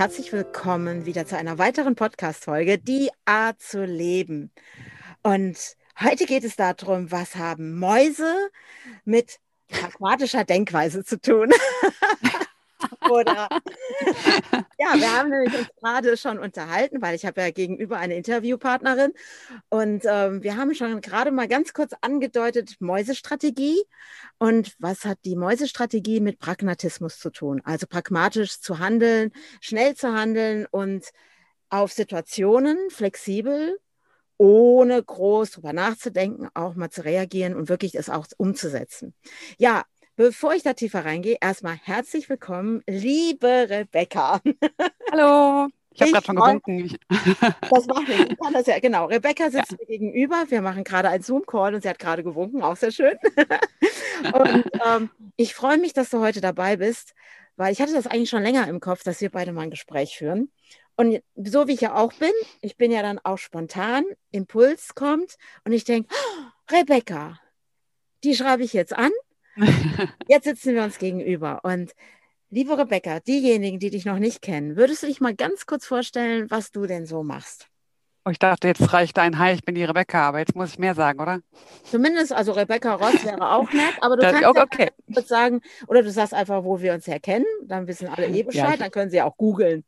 Herzlich willkommen wieder zu einer weiteren Podcast-Folge, Die Art zu leben. Und heute geht es darum, was haben Mäuse mit pragmatischer Denkweise zu tun? Oder ja, wir haben nämlich uns gerade schon unterhalten, weil ich habe ja gegenüber eine Interviewpartnerin und ähm, wir haben schon gerade mal ganz kurz angedeutet Mäusestrategie und was hat die Mäusestrategie mit Pragmatismus zu tun? Also pragmatisch zu handeln, schnell zu handeln und auf Situationen flexibel ohne groß drüber nachzudenken, auch mal zu reagieren und wirklich es auch umzusetzen. Ja, Bevor ich da tiefer reingehe, erstmal herzlich willkommen, liebe Rebecca. Hallo. Ich habe gerade schon gewunken. Das mache ich. ich kann das ja, genau. Rebecca sitzt ja. mir gegenüber. Wir machen gerade einen Zoom-Call und sie hat gerade gewunken. Auch sehr schön. und ähm, ich freue mich, dass du heute dabei bist, weil ich hatte das eigentlich schon länger im Kopf, dass wir beide mal ein Gespräch führen. Und so wie ich ja auch bin, ich bin ja dann auch spontan, Impuls kommt und ich denke, oh, Rebecca, die schreibe ich jetzt an Jetzt sitzen wir uns gegenüber und liebe Rebecca, diejenigen, die dich noch nicht kennen, würdest du dich mal ganz kurz vorstellen, was du denn so machst? Oh, ich dachte, jetzt reicht ein Hi, ich bin die Rebecca, aber jetzt muss ich mehr sagen, oder? Zumindest, also Rebecca Ross wäre auch nett, aber du das, kannst okay. ja sagen, oder du sagst einfach, wo wir uns herkennen, dann wissen alle eh Bescheid, ja, dann können sie auch googeln.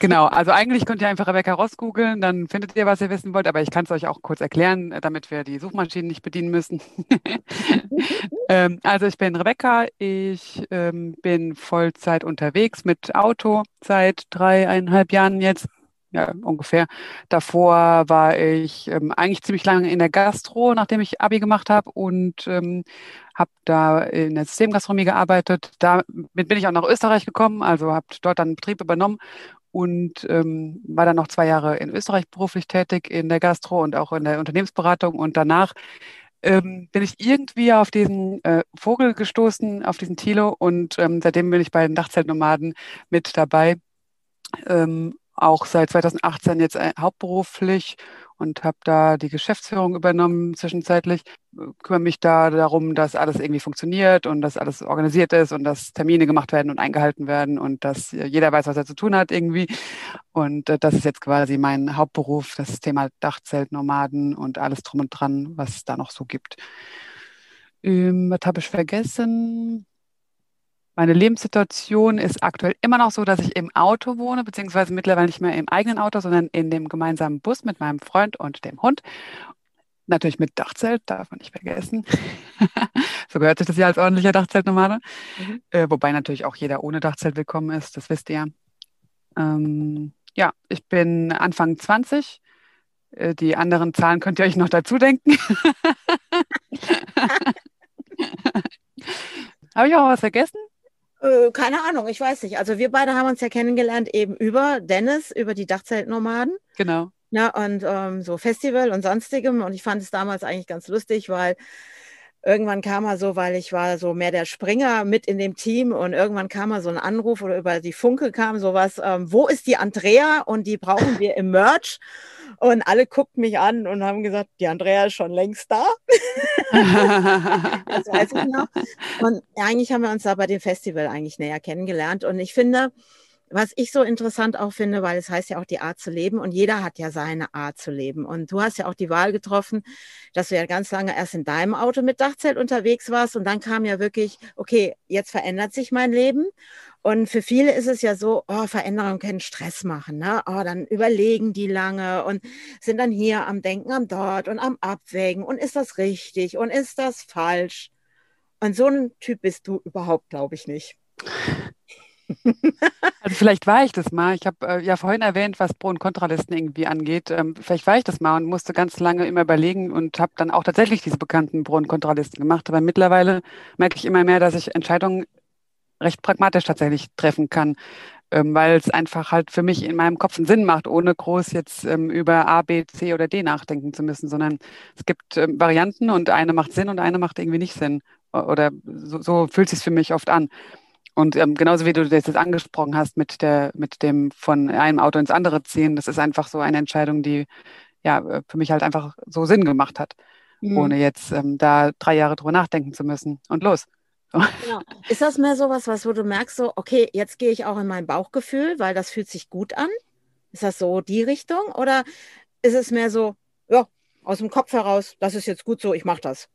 Genau, also eigentlich könnt ihr einfach Rebecca Ross googeln, dann findet ihr, was ihr wissen wollt, aber ich kann es euch auch kurz erklären, damit wir die Suchmaschinen nicht bedienen müssen. ähm, also ich bin Rebecca, ich ähm, bin Vollzeit unterwegs mit Auto seit dreieinhalb Jahren jetzt. Ja, ungefähr. Davor war ich ähm, eigentlich ziemlich lange in der Gastro, nachdem ich Abi gemacht habe und ähm, habe da in der Systemgastronomie gearbeitet. Damit bin ich auch nach Österreich gekommen, also habe dort dann einen Betrieb übernommen und ähm, war dann noch zwei Jahre in Österreich beruflich tätig in der Gastro und auch in der Unternehmensberatung. Und danach ähm, bin ich irgendwie auf diesen äh, Vogel gestoßen, auf diesen Tilo und ähm, seitdem bin ich bei den Dachzeltnomaden mit dabei. Ähm, auch seit 2018 jetzt äh, hauptberuflich und habe da die Geschäftsführung übernommen zwischenzeitlich. Kümmere mich da darum, dass alles irgendwie funktioniert und dass alles organisiert ist und dass Termine gemacht werden und eingehalten werden und dass jeder weiß, was er zu tun hat irgendwie. Und äh, das ist jetzt quasi mein Hauptberuf, das Thema Dachzeltnomaden und alles drum und dran, was es da noch so gibt. Ähm, was habe ich vergessen? Meine Lebenssituation ist aktuell immer noch so, dass ich im Auto wohne, beziehungsweise mittlerweile nicht mehr im eigenen Auto, sondern in dem gemeinsamen Bus mit meinem Freund und dem Hund. Natürlich mit Dachzelt, darf man nicht vergessen. so gehört sich das ja als ordentlicher Dachzeltnomade. Mhm. Äh, wobei natürlich auch jeder ohne Dachzelt willkommen ist, das wisst ihr. Ähm, ja, ich bin Anfang 20. Äh, die anderen Zahlen könnt ihr euch noch dazu denken. Habe ich auch was vergessen? Äh, keine Ahnung, ich weiß nicht. Also wir beide haben uns ja kennengelernt eben über Dennis, über die Dachzeltnomaden. Genau. Ja, und ähm, so Festival und sonstigem. Und ich fand es damals eigentlich ganz lustig, weil irgendwann kam er so, weil ich war so mehr der Springer mit in dem Team und irgendwann kam er so ein Anruf oder über die Funke kam sowas, ähm, wo ist die Andrea und die brauchen wir im Merch. Und alle guckten mich an und haben gesagt, die Andrea ist schon längst da. das weiß ich noch. Und eigentlich haben wir uns da bei dem Festival eigentlich näher kennengelernt. Und ich finde, was ich so interessant auch finde, weil es heißt ja auch die Art zu leben und jeder hat ja seine Art zu leben. Und du hast ja auch die Wahl getroffen, dass du ja ganz lange erst in deinem Auto mit Dachzelt unterwegs warst und dann kam ja wirklich, okay, jetzt verändert sich mein Leben. Und für viele ist es ja so, oh, Veränderungen können Stress machen. Ne? Oh, dann überlegen die lange und sind dann hier am Denken, am Dort und am Abwägen. Und ist das richtig und ist das falsch? Und so ein Typ bist du überhaupt, glaube ich, nicht. Also vielleicht war ich das mal. Ich habe äh, ja vorhin erwähnt, was Pro- und Kontralisten irgendwie angeht. Ähm, vielleicht war ich das mal und musste ganz lange immer überlegen und habe dann auch tatsächlich diese bekannten Pro- und Kontralisten gemacht. Aber mittlerweile merke ich immer mehr, dass ich Entscheidungen recht pragmatisch tatsächlich treffen kann. ähm, weil es einfach halt für mich in meinem Kopf einen Sinn macht, ohne groß jetzt ähm, über A, B, C oder D nachdenken zu müssen, sondern es gibt ähm, Varianten und eine macht Sinn und eine macht irgendwie nicht Sinn. Oder so, so fühlt es sich für mich oft an. Und ähm, genauso wie du das jetzt angesprochen hast mit der, mit dem von einem Auto ins andere ziehen, das ist einfach so eine Entscheidung, die ja äh, für mich halt einfach so Sinn gemacht hat, mhm. ohne jetzt ähm, da drei Jahre drüber nachdenken zu müssen. Und los. So. Genau. Ist das mehr so was, was, wo du merkst, so, okay, jetzt gehe ich auch in mein Bauchgefühl, weil das fühlt sich gut an? Ist das so die Richtung? Oder ist es mehr so, ja, aus dem Kopf heraus, das ist jetzt gut so, ich mache das?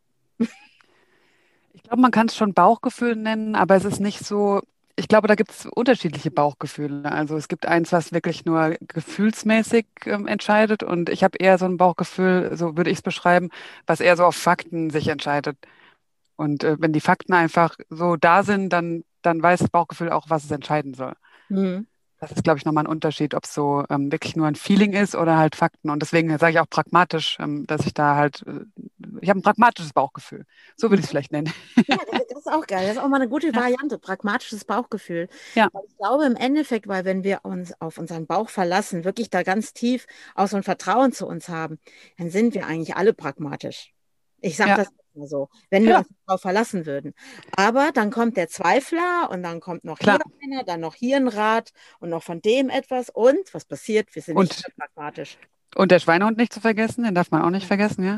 Ich glaube, man kann es schon Bauchgefühl nennen, aber es ist nicht so, ich glaube, da gibt es unterschiedliche Bauchgefühle. Also es gibt eins, was wirklich nur gefühlsmäßig ähm, entscheidet und ich habe eher so ein Bauchgefühl, so würde ich es beschreiben, was eher so auf Fakten sich entscheidet. Und äh, wenn die Fakten einfach so da sind, dann, dann weiß das Bauchgefühl auch, was es entscheiden soll. Mhm. Das ist, glaube ich, nochmal ein Unterschied, ob es so ähm, wirklich nur ein Feeling ist oder halt Fakten. Und deswegen sage ich auch pragmatisch, ähm, dass ich da halt, äh, ich habe ein pragmatisches Bauchgefühl. So würde ich es vielleicht nennen. Ja, das ist auch geil. Das ist auch mal eine gute Variante, pragmatisches Bauchgefühl. Ja. Weil ich glaube im Endeffekt, weil wenn wir uns auf unseren Bauch verlassen, wirklich da ganz tief auch so ein Vertrauen zu uns haben, dann sind wir eigentlich alle pragmatisch. Ich sage ja. das mal so, wenn wir ja. uns darauf verlassen würden. Aber dann kommt der Zweifler und dann kommt noch Klar. hier einer, dann noch hier ein Rat und noch von dem etwas. Und was passiert? Wir sind und, nicht pragmatisch. Und der Schweinehund nicht zu vergessen, den darf man auch nicht vergessen, ja?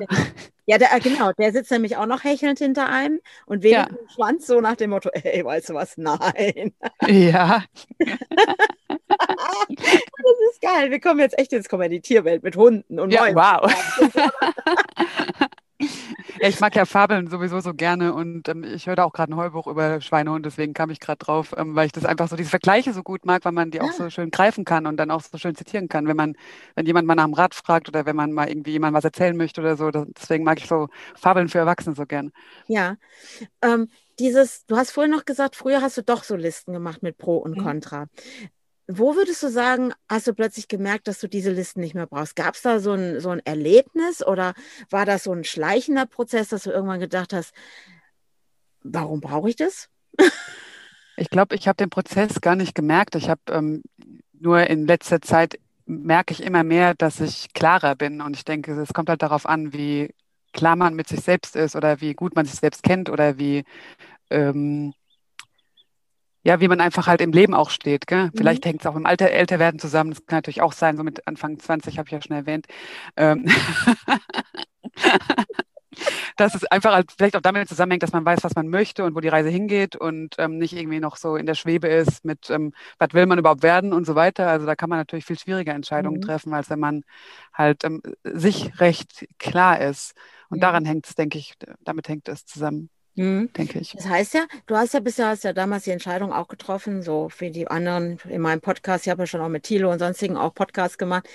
Ja, der, genau, der sitzt nämlich auch noch hechelnd hinter einem und wedelt ja. den Schwanz so nach dem Motto, ey, weißt du was? Nein. Ja. das ist geil. Wir kommen jetzt echt ins Kommentierwelt mit Hunden und ja, Wow. Ja, ich mag ja Fabeln sowieso so gerne und ähm, ich höre da auch gerade ein Heubuch über Schweinehund, deswegen kam ich gerade drauf, ähm, weil ich das einfach so, diese Vergleiche so gut mag, weil man die ja. auch so schön greifen kann und dann auch so schön zitieren kann, wenn man, wenn jemand mal nach dem Rat fragt oder wenn man mal irgendwie jemand was erzählen möchte oder so. Das, deswegen mag ich so Fabeln für Erwachsene so gern. Ja. Ähm, dieses, du hast vorhin noch gesagt, früher hast du doch so Listen gemacht mit Pro und mhm. Wo würdest du sagen, hast du plötzlich gemerkt, dass du diese Listen nicht mehr brauchst? Gab es da so ein, so ein Erlebnis oder war das so ein schleichender Prozess, dass du irgendwann gedacht hast, warum brauche ich das? Ich glaube, ich habe den Prozess gar nicht gemerkt. Ich habe ähm, nur in letzter Zeit merke ich immer mehr, dass ich klarer bin. Und ich denke, es kommt halt darauf an, wie klar man mit sich selbst ist oder wie gut man sich selbst kennt oder wie ähm, ja, wie man einfach halt im Leben auch steht. Gell? Mhm. Vielleicht hängt es auch im Alter, Älterwerden zusammen. Das kann natürlich auch sein, so mit Anfang 20 habe ich ja schon erwähnt. Ähm dass es einfach halt vielleicht auch damit zusammenhängt, dass man weiß, was man möchte und wo die Reise hingeht und ähm, nicht irgendwie noch so in der Schwebe ist mit, ähm, was will man überhaupt werden und so weiter. Also da kann man natürlich viel schwieriger Entscheidungen mhm. treffen, als wenn man halt ähm, sich recht klar ist. Und ja. daran hängt es, denke ich, damit hängt es zusammen. Mhm. denke ich. Das heißt ja, du hast ja bisher hast ja damals die Entscheidung auch getroffen, so für die anderen in meinem Podcast, ich habe ja schon auch mit Thilo und sonstigen auch Podcasts gemacht,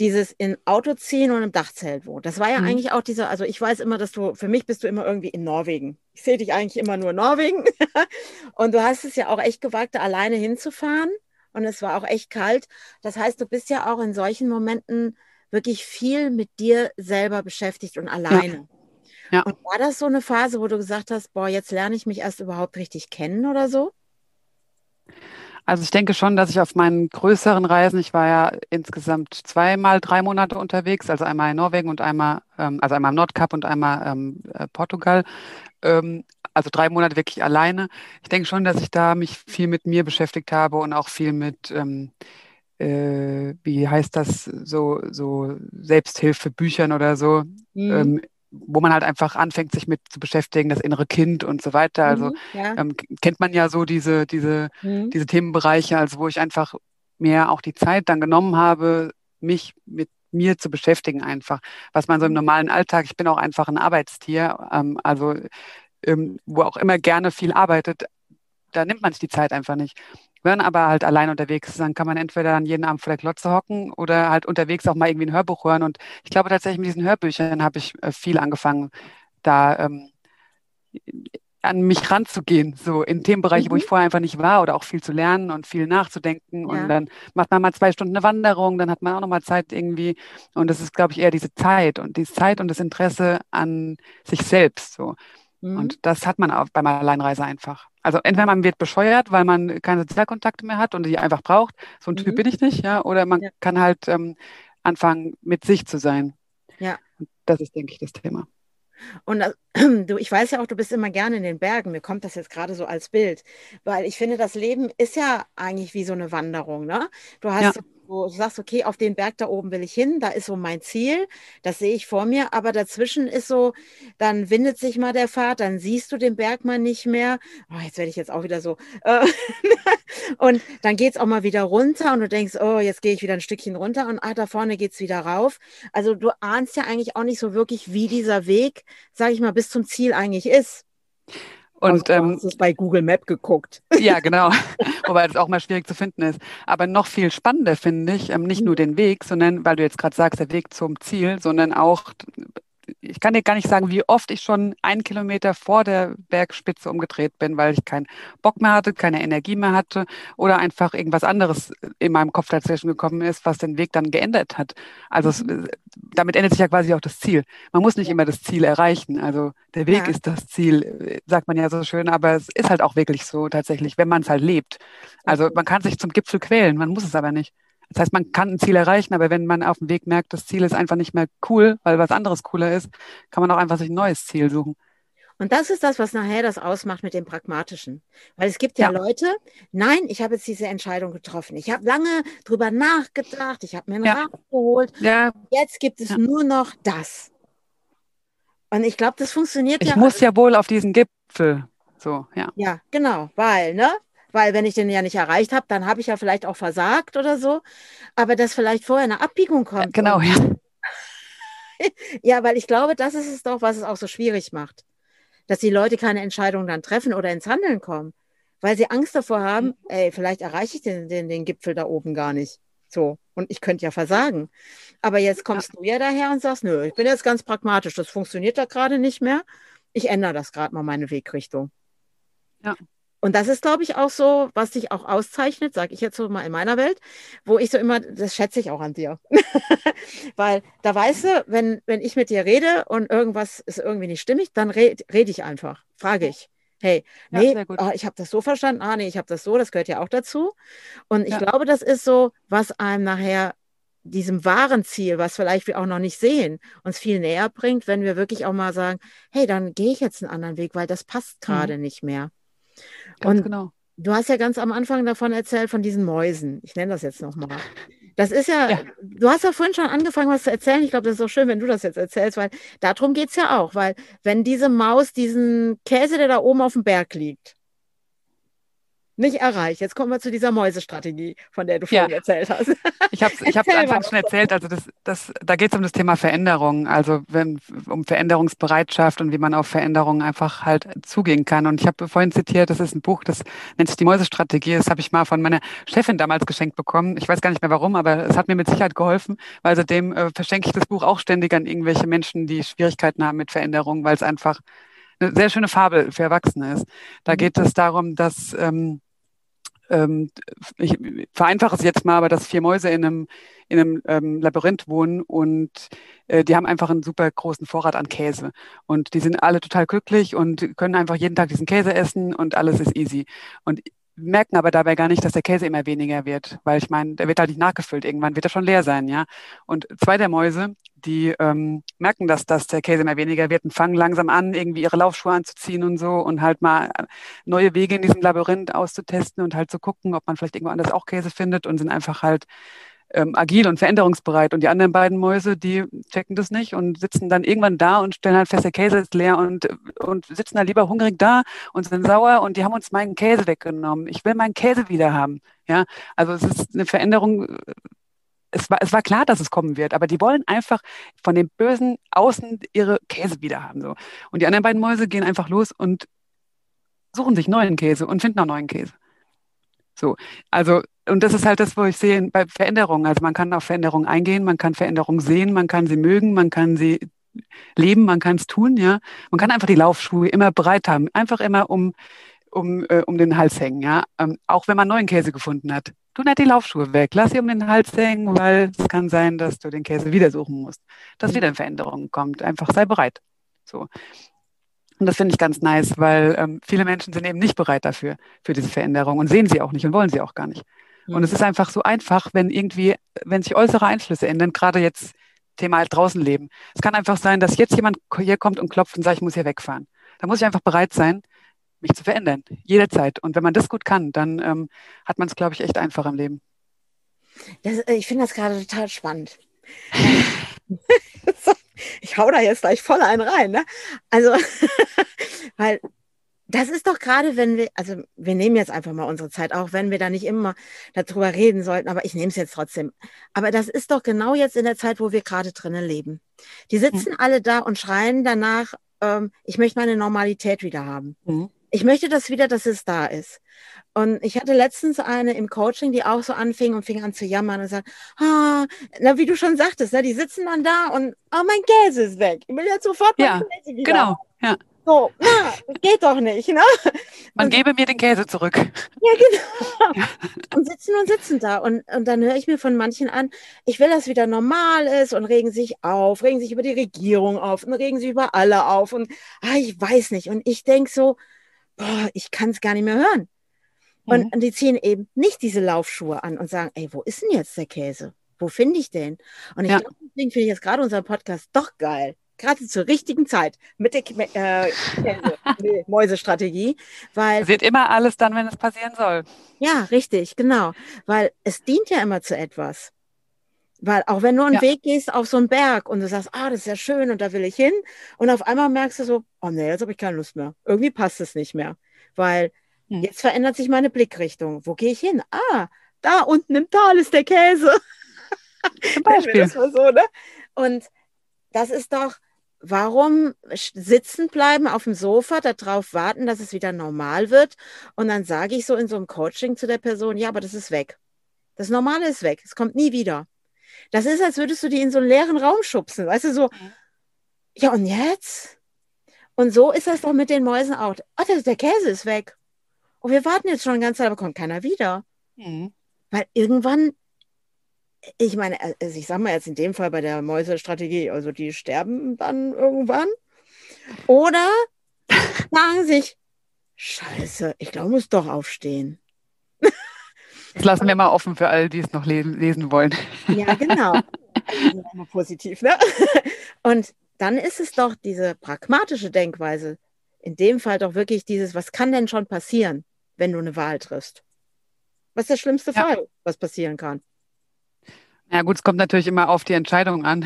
dieses in Auto ziehen und im Dachzelt wohnen. Das war ja mhm. eigentlich auch dieser, also ich weiß immer, dass du, für mich bist du immer irgendwie in Norwegen. Ich sehe dich eigentlich immer nur in Norwegen. und du hast es ja auch echt gewagt, da alleine hinzufahren. Und es war auch echt kalt. Das heißt, du bist ja auch in solchen Momenten wirklich viel mit dir selber beschäftigt und alleine. Ja. Ja. Und war das so eine Phase, wo du gesagt hast, boah, jetzt lerne ich mich erst überhaupt richtig kennen oder so? Also ich denke schon, dass ich auf meinen größeren Reisen, ich war ja insgesamt zweimal drei Monate unterwegs, also einmal in Norwegen und einmal, ähm, also einmal im Nordkap und einmal ähm, äh, Portugal, ähm, also drei Monate wirklich alleine. Ich denke schon, dass ich da mich viel mit mir beschäftigt habe und auch viel mit ähm, äh, wie heißt das, so, so Selbsthilfebüchern oder so. Mhm. Wo man halt einfach anfängt, sich mit zu beschäftigen, das innere Kind und so weiter. Also mhm, ja. ähm, kennt man ja so diese, diese, mhm. diese Themenbereiche, also wo ich einfach mehr auch die Zeit dann genommen habe, mich mit mir zu beschäftigen einfach. Was man so im mhm. normalen Alltag, ich bin auch einfach ein Arbeitstier, ähm, also ähm, wo auch immer gerne viel arbeitet, da nimmt man sich die Zeit einfach nicht wenn aber halt allein unterwegs ist, dann kann man entweder dann jeden Abend vor der Klotze hocken oder halt unterwegs auch mal irgendwie ein Hörbuch hören. Und ich glaube tatsächlich mit diesen Hörbüchern habe ich äh, viel angefangen, da ähm, an mich ranzugehen, so in Themenbereiche, mhm. wo ich vorher einfach nicht war oder auch viel zu lernen und viel nachzudenken. Ja. Und dann macht man mal zwei Stunden eine Wanderung, dann hat man auch noch mal Zeit irgendwie. Und das ist, glaube ich, eher diese Zeit und die Zeit und das Interesse an sich selbst. So. Mhm. Und das hat man auch beim Alleinreise einfach. Also entweder man wird bescheuert, weil man keine Sozialkontakte mehr hat und die einfach braucht. So ein mhm. Typ bin ich nicht, ja. Oder man ja. kann halt ähm, anfangen, mit sich zu sein. Ja. Das ist, denke ich, das Thema. Und äh, du, ich weiß ja auch, du bist immer gerne in den Bergen. Mir kommt das jetzt gerade so als Bild, weil ich finde, das Leben ist ja eigentlich wie so eine Wanderung. Ne? Du hast ja wo du sagst, okay, auf den Berg da oben will ich hin, da ist so mein Ziel, das sehe ich vor mir, aber dazwischen ist so, dann windet sich mal der Pfad, dann siehst du den Berg mal nicht mehr. Oh, jetzt werde ich jetzt auch wieder so. Äh, und dann geht es auch mal wieder runter und du denkst, oh, jetzt gehe ich wieder ein Stückchen runter und ah, da vorne geht es wieder rauf. Also du ahnst ja eigentlich auch nicht so wirklich, wie dieser Weg, sage ich mal, bis zum Ziel eigentlich ist. Und also, ähm, hast es bei Google Map geguckt. Ja, genau. Wobei das auch mal schwierig zu finden ist. Aber noch viel spannender finde ich, ähm, nicht nur den Weg, sondern, weil du jetzt gerade sagst, der Weg zum Ziel, sondern auch ich kann dir gar nicht sagen, wie oft ich schon einen Kilometer vor der Bergspitze umgedreht bin, weil ich keinen Bock mehr hatte, keine Energie mehr hatte oder einfach irgendwas anderes in meinem Kopf dazwischen gekommen ist, was den Weg dann geändert hat. Also es, mhm. damit ändert sich ja quasi auch das Ziel. Man muss nicht immer das Ziel erreichen. Also der Weg ja. ist das Ziel, sagt man ja so schön, aber es ist halt auch wirklich so tatsächlich, wenn man es halt lebt. Also man kann sich zum Gipfel quälen, man muss es aber nicht. Das heißt, man kann ein Ziel erreichen, aber wenn man auf dem Weg merkt, das Ziel ist einfach nicht mehr cool, weil was anderes cooler ist, kann man auch einfach sich ein neues Ziel suchen. Und das ist das, was nachher das ausmacht mit dem Pragmatischen. Weil es gibt ja, ja. Leute, nein, ich habe jetzt diese Entscheidung getroffen. Ich habe lange drüber nachgedacht, ich habe mir einen ja. Rat geholt. Ja. Jetzt gibt es ja. nur noch das. Und ich glaube, das funktioniert ich ja. Ich muss ja wohl auf diesen Gipfel. So, ja. Ja, genau, weil, ne? Weil wenn ich den ja nicht erreicht habe, dann habe ich ja vielleicht auch versagt oder so. Aber dass vielleicht vorher eine Abbiegung kommt. Genau, ja. ja, weil ich glaube, das ist es doch, was es auch so schwierig macht. Dass die Leute keine Entscheidung dann treffen oder ins Handeln kommen. Weil sie Angst davor haben, ey, vielleicht erreiche ich den, den, den Gipfel da oben gar nicht. So. Und ich könnte ja versagen. Aber jetzt kommst ja. du ja daher und sagst, nö, ich bin jetzt ganz pragmatisch, das funktioniert da gerade nicht mehr. Ich ändere das gerade mal meine Wegrichtung. Ja. Und das ist, glaube ich, auch so, was dich auch auszeichnet, sage ich jetzt so mal in meiner Welt, wo ich so immer, das schätze ich auch an dir. Weil da weißt du, wenn, wenn ich mit dir rede und irgendwas ist irgendwie nicht stimmig, dann rede red ich einfach, frage ich. Hey, nee, ja, oh, ich habe das so verstanden, ah nee, ich habe das so, das gehört ja auch dazu. Und ich ja. glaube, das ist so, was einem nachher diesem wahren Ziel, was vielleicht wir auch noch nicht sehen, uns viel näher bringt, wenn wir wirklich auch mal sagen, hey, dann gehe ich jetzt einen anderen Weg, weil das passt gerade mhm. nicht mehr. Ganz und genau. Du hast ja ganz am Anfang davon erzählt, von diesen Mäusen. Ich nenne das jetzt nochmal. Das ist ja, ja, du hast ja vorhin schon angefangen, was zu erzählen. Ich glaube, das ist auch schön, wenn du das jetzt erzählst, weil darum geht es ja auch. Weil wenn diese Maus diesen Käse, der da oben auf dem Berg liegt, nicht erreicht. Jetzt kommen wir zu dieser Mäusestrategie, von der du vorhin ja. erzählt hast. Ich habe es ich anfangs schon erzählt, also das, das, da geht es um das Thema Veränderung, also wenn, um Veränderungsbereitschaft und wie man auf Veränderungen einfach halt zugehen kann. Und ich habe vorhin zitiert, das ist ein Buch, das nennt sich die Mäusestrategie. Das habe ich mal von meiner Chefin damals geschenkt bekommen. Ich weiß gar nicht mehr warum, aber es hat mir mit Sicherheit geholfen, weil seitdem äh, verschenke ich das Buch auch ständig an irgendwelche Menschen, die Schwierigkeiten haben mit Veränderungen, weil es einfach eine sehr schöne Fabel für Erwachsene ist. Da mhm. geht es darum, dass ähm, ähm, ich vereinfache es jetzt mal, aber dass vier Mäuse in einem, in einem ähm, Labyrinth wohnen und äh, die haben einfach einen super großen Vorrat an Käse. Und die sind alle total glücklich und können einfach jeden Tag diesen Käse essen und alles ist easy. Und merken aber dabei gar nicht, dass der Käse immer weniger wird, weil ich meine, der wird halt nicht nachgefüllt. Irgendwann wird er schon leer sein, ja. Und zwei der Mäuse, die ähm, merken, dass, dass der Käse immer weniger wird und fangen langsam an, irgendwie ihre Laufschuhe anzuziehen und so und halt mal neue Wege in diesem Labyrinth auszutesten und halt zu gucken, ob man vielleicht irgendwo anders auch Käse findet und sind einfach halt ähm, agil und veränderungsbereit. Und die anderen beiden Mäuse, die checken das nicht und sitzen dann irgendwann da und stellen halt fest, der Käse ist leer und, und sitzen da lieber hungrig da und sind sauer und die haben uns meinen Käse weggenommen. Ich will meinen Käse wieder haben. Ja, also es ist eine Veränderung. Es war, es war klar, dass es kommen wird, aber die wollen einfach von dem bösen Außen ihre Käse wieder haben. So. Und die anderen beiden Mäuse gehen einfach los und suchen sich neuen Käse und finden auch neuen Käse. So, also und das ist halt das, wo ich sehe bei Veränderungen. Also man kann auf Veränderungen eingehen, man kann Veränderungen sehen, man kann sie mögen, man kann sie leben, man kann es tun, ja. Man kann einfach die Laufschuhe immer bereit haben, einfach immer um, um, äh, um den Hals hängen, ja. Ähm, auch wenn man neuen Käse gefunden hat. Tu nicht die Laufschuhe weg, lass sie um den Hals hängen, weil es kann sein, dass du den Käse wieder suchen musst, dass wieder eine Veränderung kommt. Einfach sei bereit. So. Und das finde ich ganz nice, weil ähm, viele Menschen sind eben nicht bereit dafür, für diese Veränderung und sehen sie auch nicht und wollen sie auch gar nicht. Mhm. Und es mhm. ist einfach so einfach, wenn irgendwie, wenn sich äußere Einflüsse ändern, gerade jetzt Thema halt draußen leben. Es kann einfach sein, dass jetzt jemand hier kommt und klopft und sagt, ich muss hier wegfahren. Da muss ich einfach bereit sein, mich zu verändern. Jederzeit. Und wenn man das gut kann, dann ähm, hat man es, glaube ich, echt einfach im Leben. Das, äh, ich finde das gerade total spannend. ich hau da jetzt gleich voll einen rein. Ne? Also, weil das ist doch gerade, wenn wir, also wir nehmen jetzt einfach mal unsere Zeit, auch wenn wir da nicht immer darüber reden sollten, aber ich nehme es jetzt trotzdem. Aber das ist doch genau jetzt in der Zeit, wo wir gerade drinnen leben. Die sitzen mhm. alle da und schreien danach, ähm, ich möchte meine Normalität wieder haben. Mhm. Ich möchte das wieder, dass es da ist. Und ich hatte letztens eine im Coaching, die auch so anfing und fing an zu jammern und sagt, ah, na, wie du schon sagtest, ne, die sitzen dann da und, oh, mein Käse ist weg. Ich will jetzt sofort ja, Käse wieder. Genau, ja. So, na, das geht doch nicht, ne? Man und, gebe mir den Käse zurück. Ja, genau. Und sitzen und sitzen da. Und, und dann höre ich mir von manchen an, ich will, dass wieder normal ist und regen sich auf, regen sich über die Regierung auf und regen sich über alle auf. Und ah, ich weiß nicht. Und ich denke so, boah, ich kann es gar nicht mehr hören. Und, mhm. und die ziehen eben nicht diese Laufschuhe an und sagen, ey, wo ist denn jetzt der Käse? Wo finde ich den? Und ich ja. glaube, deswegen finde ich jetzt gerade unseren Podcast doch geil gerade zur richtigen Zeit mit der äh, nee, Mäusestrategie, weil wird immer alles dann, wenn es passieren soll. Ja, richtig, genau, weil es dient ja immer zu etwas. Weil auch wenn du einen ja. Weg gehst auf so einen Berg und du sagst, ah, das ist ja schön und da will ich hin und auf einmal merkst du so, oh nee, jetzt habe ich keine Lust mehr. Irgendwie passt es nicht mehr, weil hm. jetzt verändert sich meine Blickrichtung. Wo gehe ich hin? Ah, da unten im Tal ist der Käse. Zum Beispiel. das mal so, ne? Und das ist doch, warum sitzen bleiben auf dem Sofa, darauf warten, dass es wieder normal wird? Und dann sage ich so in so einem Coaching zu der Person, ja, aber das ist weg. Das Normale ist weg. Es kommt nie wieder. Das ist, als würdest du die in so einen leeren Raum schubsen. Weißt du, so, ja, und jetzt? Und so ist das doch mit den Mäusen auch. Oh, der, der Käse ist weg. Und wir warten jetzt schon eine ganze Zeit, aber kommt keiner wieder. Mhm. Weil irgendwann ich meine, also ich sage mal jetzt in dem Fall bei der Mäusestrategie, also die sterben dann irgendwann. Oder sagen sich, Scheiße, ich glaube, muss doch aufstehen. Das lassen wir mal offen für alle, die es noch lesen, lesen wollen. Ja, genau. Immer positiv, ne? Und dann ist es doch diese pragmatische Denkweise. In dem Fall doch wirklich dieses, was kann denn schon passieren, wenn du eine Wahl triffst? Was ist der schlimmste ja. Fall, was passieren kann? Ja gut, es kommt natürlich immer auf die Entscheidung an.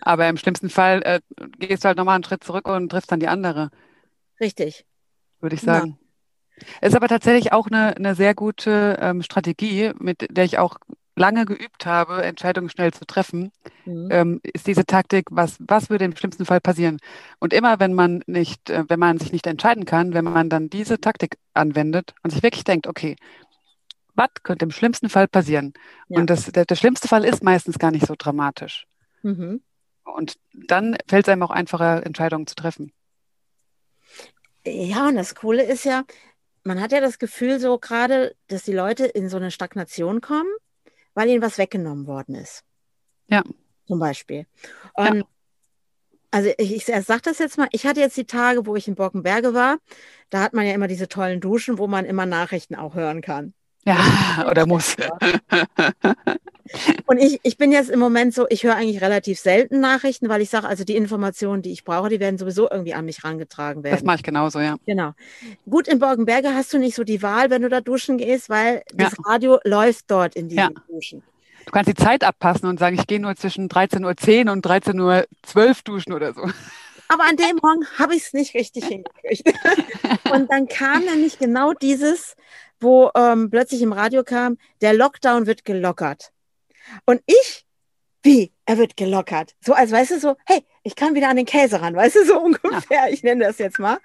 Aber im schlimmsten Fall äh, gehst du halt nochmal einen Schritt zurück und triffst dann die andere. Richtig. Würde ich sagen. Ja. Ist aber tatsächlich auch eine, eine sehr gute ähm, Strategie, mit der ich auch lange geübt habe, Entscheidungen schnell zu treffen, mhm. ähm, ist diese Taktik, was, was würde im schlimmsten Fall passieren? Und immer, wenn man nicht, äh, wenn man sich nicht entscheiden kann, wenn man dann diese Taktik anwendet und sich wirklich denkt, okay, was könnte im schlimmsten Fall passieren? Ja. Und das, der, der, schlimmste Fall ist meistens gar nicht so dramatisch. Mhm. Und dann fällt es einem auch einfacher, Entscheidungen zu treffen. Ja, und das Coole ist ja, man hat ja das Gefühl so gerade, dass die Leute in so eine Stagnation kommen, weil ihnen was weggenommen worden ist. Ja. Zum Beispiel. Und ja. Also ich, ich sage das jetzt mal, ich hatte jetzt die Tage, wo ich in Bockenberge war, da hat man ja immer diese tollen Duschen, wo man immer Nachrichten auch hören kann. Ja, oder muss. Und ich, ich bin jetzt im Moment so, ich höre eigentlich relativ selten Nachrichten, weil ich sage, also die Informationen, die ich brauche, die werden sowieso irgendwie an mich rangetragen werden. Das mache ich genauso, ja. Genau. Gut, in Borgenberge hast du nicht so die Wahl, wenn du da duschen gehst, weil ja. das Radio läuft dort in diesen ja. Duschen. Du kannst die Zeit abpassen und sagen, ich gehe nur zwischen 13.10 Uhr und 13.12 Uhr duschen oder so. Aber an dem Morgen habe ich es nicht richtig hingekriegt. Und dann kam nämlich genau dieses, wo ähm, plötzlich im Radio kam, der Lockdown wird gelockert. Und ich, wie? Er wird gelockert. So als weißt du so, hey, ich kann wieder an den Käse ran, weißt du, so ungefähr. Ja. Ich nenne das jetzt mal.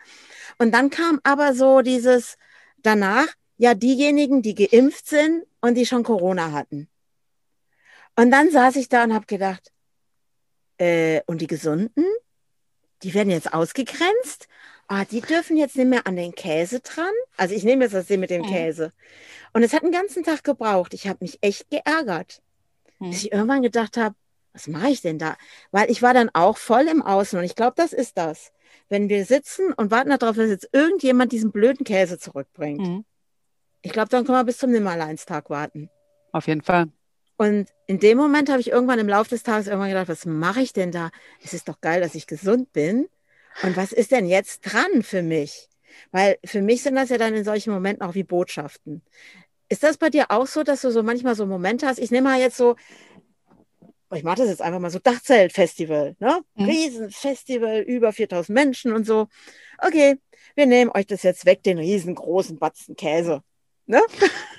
Und dann kam aber so dieses danach, ja, diejenigen, die geimpft sind und die schon Corona hatten. Und dann saß ich da und habe gedacht, äh, und die Gesunden, die werden jetzt ausgegrenzt ah, die dürfen jetzt nicht mehr an den Käse dran. Also ich nehme jetzt das mit dem Käse. Und es hat einen ganzen Tag gebraucht. Ich habe mich echt geärgert. Hm. Bis ich irgendwann gedacht habe, was mache ich denn da? Weil ich war dann auch voll im Außen und ich glaube, das ist das. wenn wir sitzen und warten darauf, dass jetzt irgendjemand diesen blöden Käse zurückbringt. Mhm. Ich glaube, dann können wir bis zum Nimmerleinstag warten. Auf jeden Fall. Und in dem Moment habe ich irgendwann im Laufe des Tages irgendwann gedacht, was mache ich denn da? Es ist doch geil, dass ich gesund bin. Und was ist denn jetzt dran für mich? Weil für mich sind das ja dann in solchen Momenten auch wie Botschaften. Ist das bei dir auch so, dass du so manchmal so Momente hast? Ich nehme mal jetzt so, ich mache das jetzt einfach mal so, Dachzeltfestival, ne? Mhm. Riesenfestival, über 4000 Menschen und so. Okay, wir nehmen euch das jetzt weg, den riesengroßen Batzen Käse. Ne?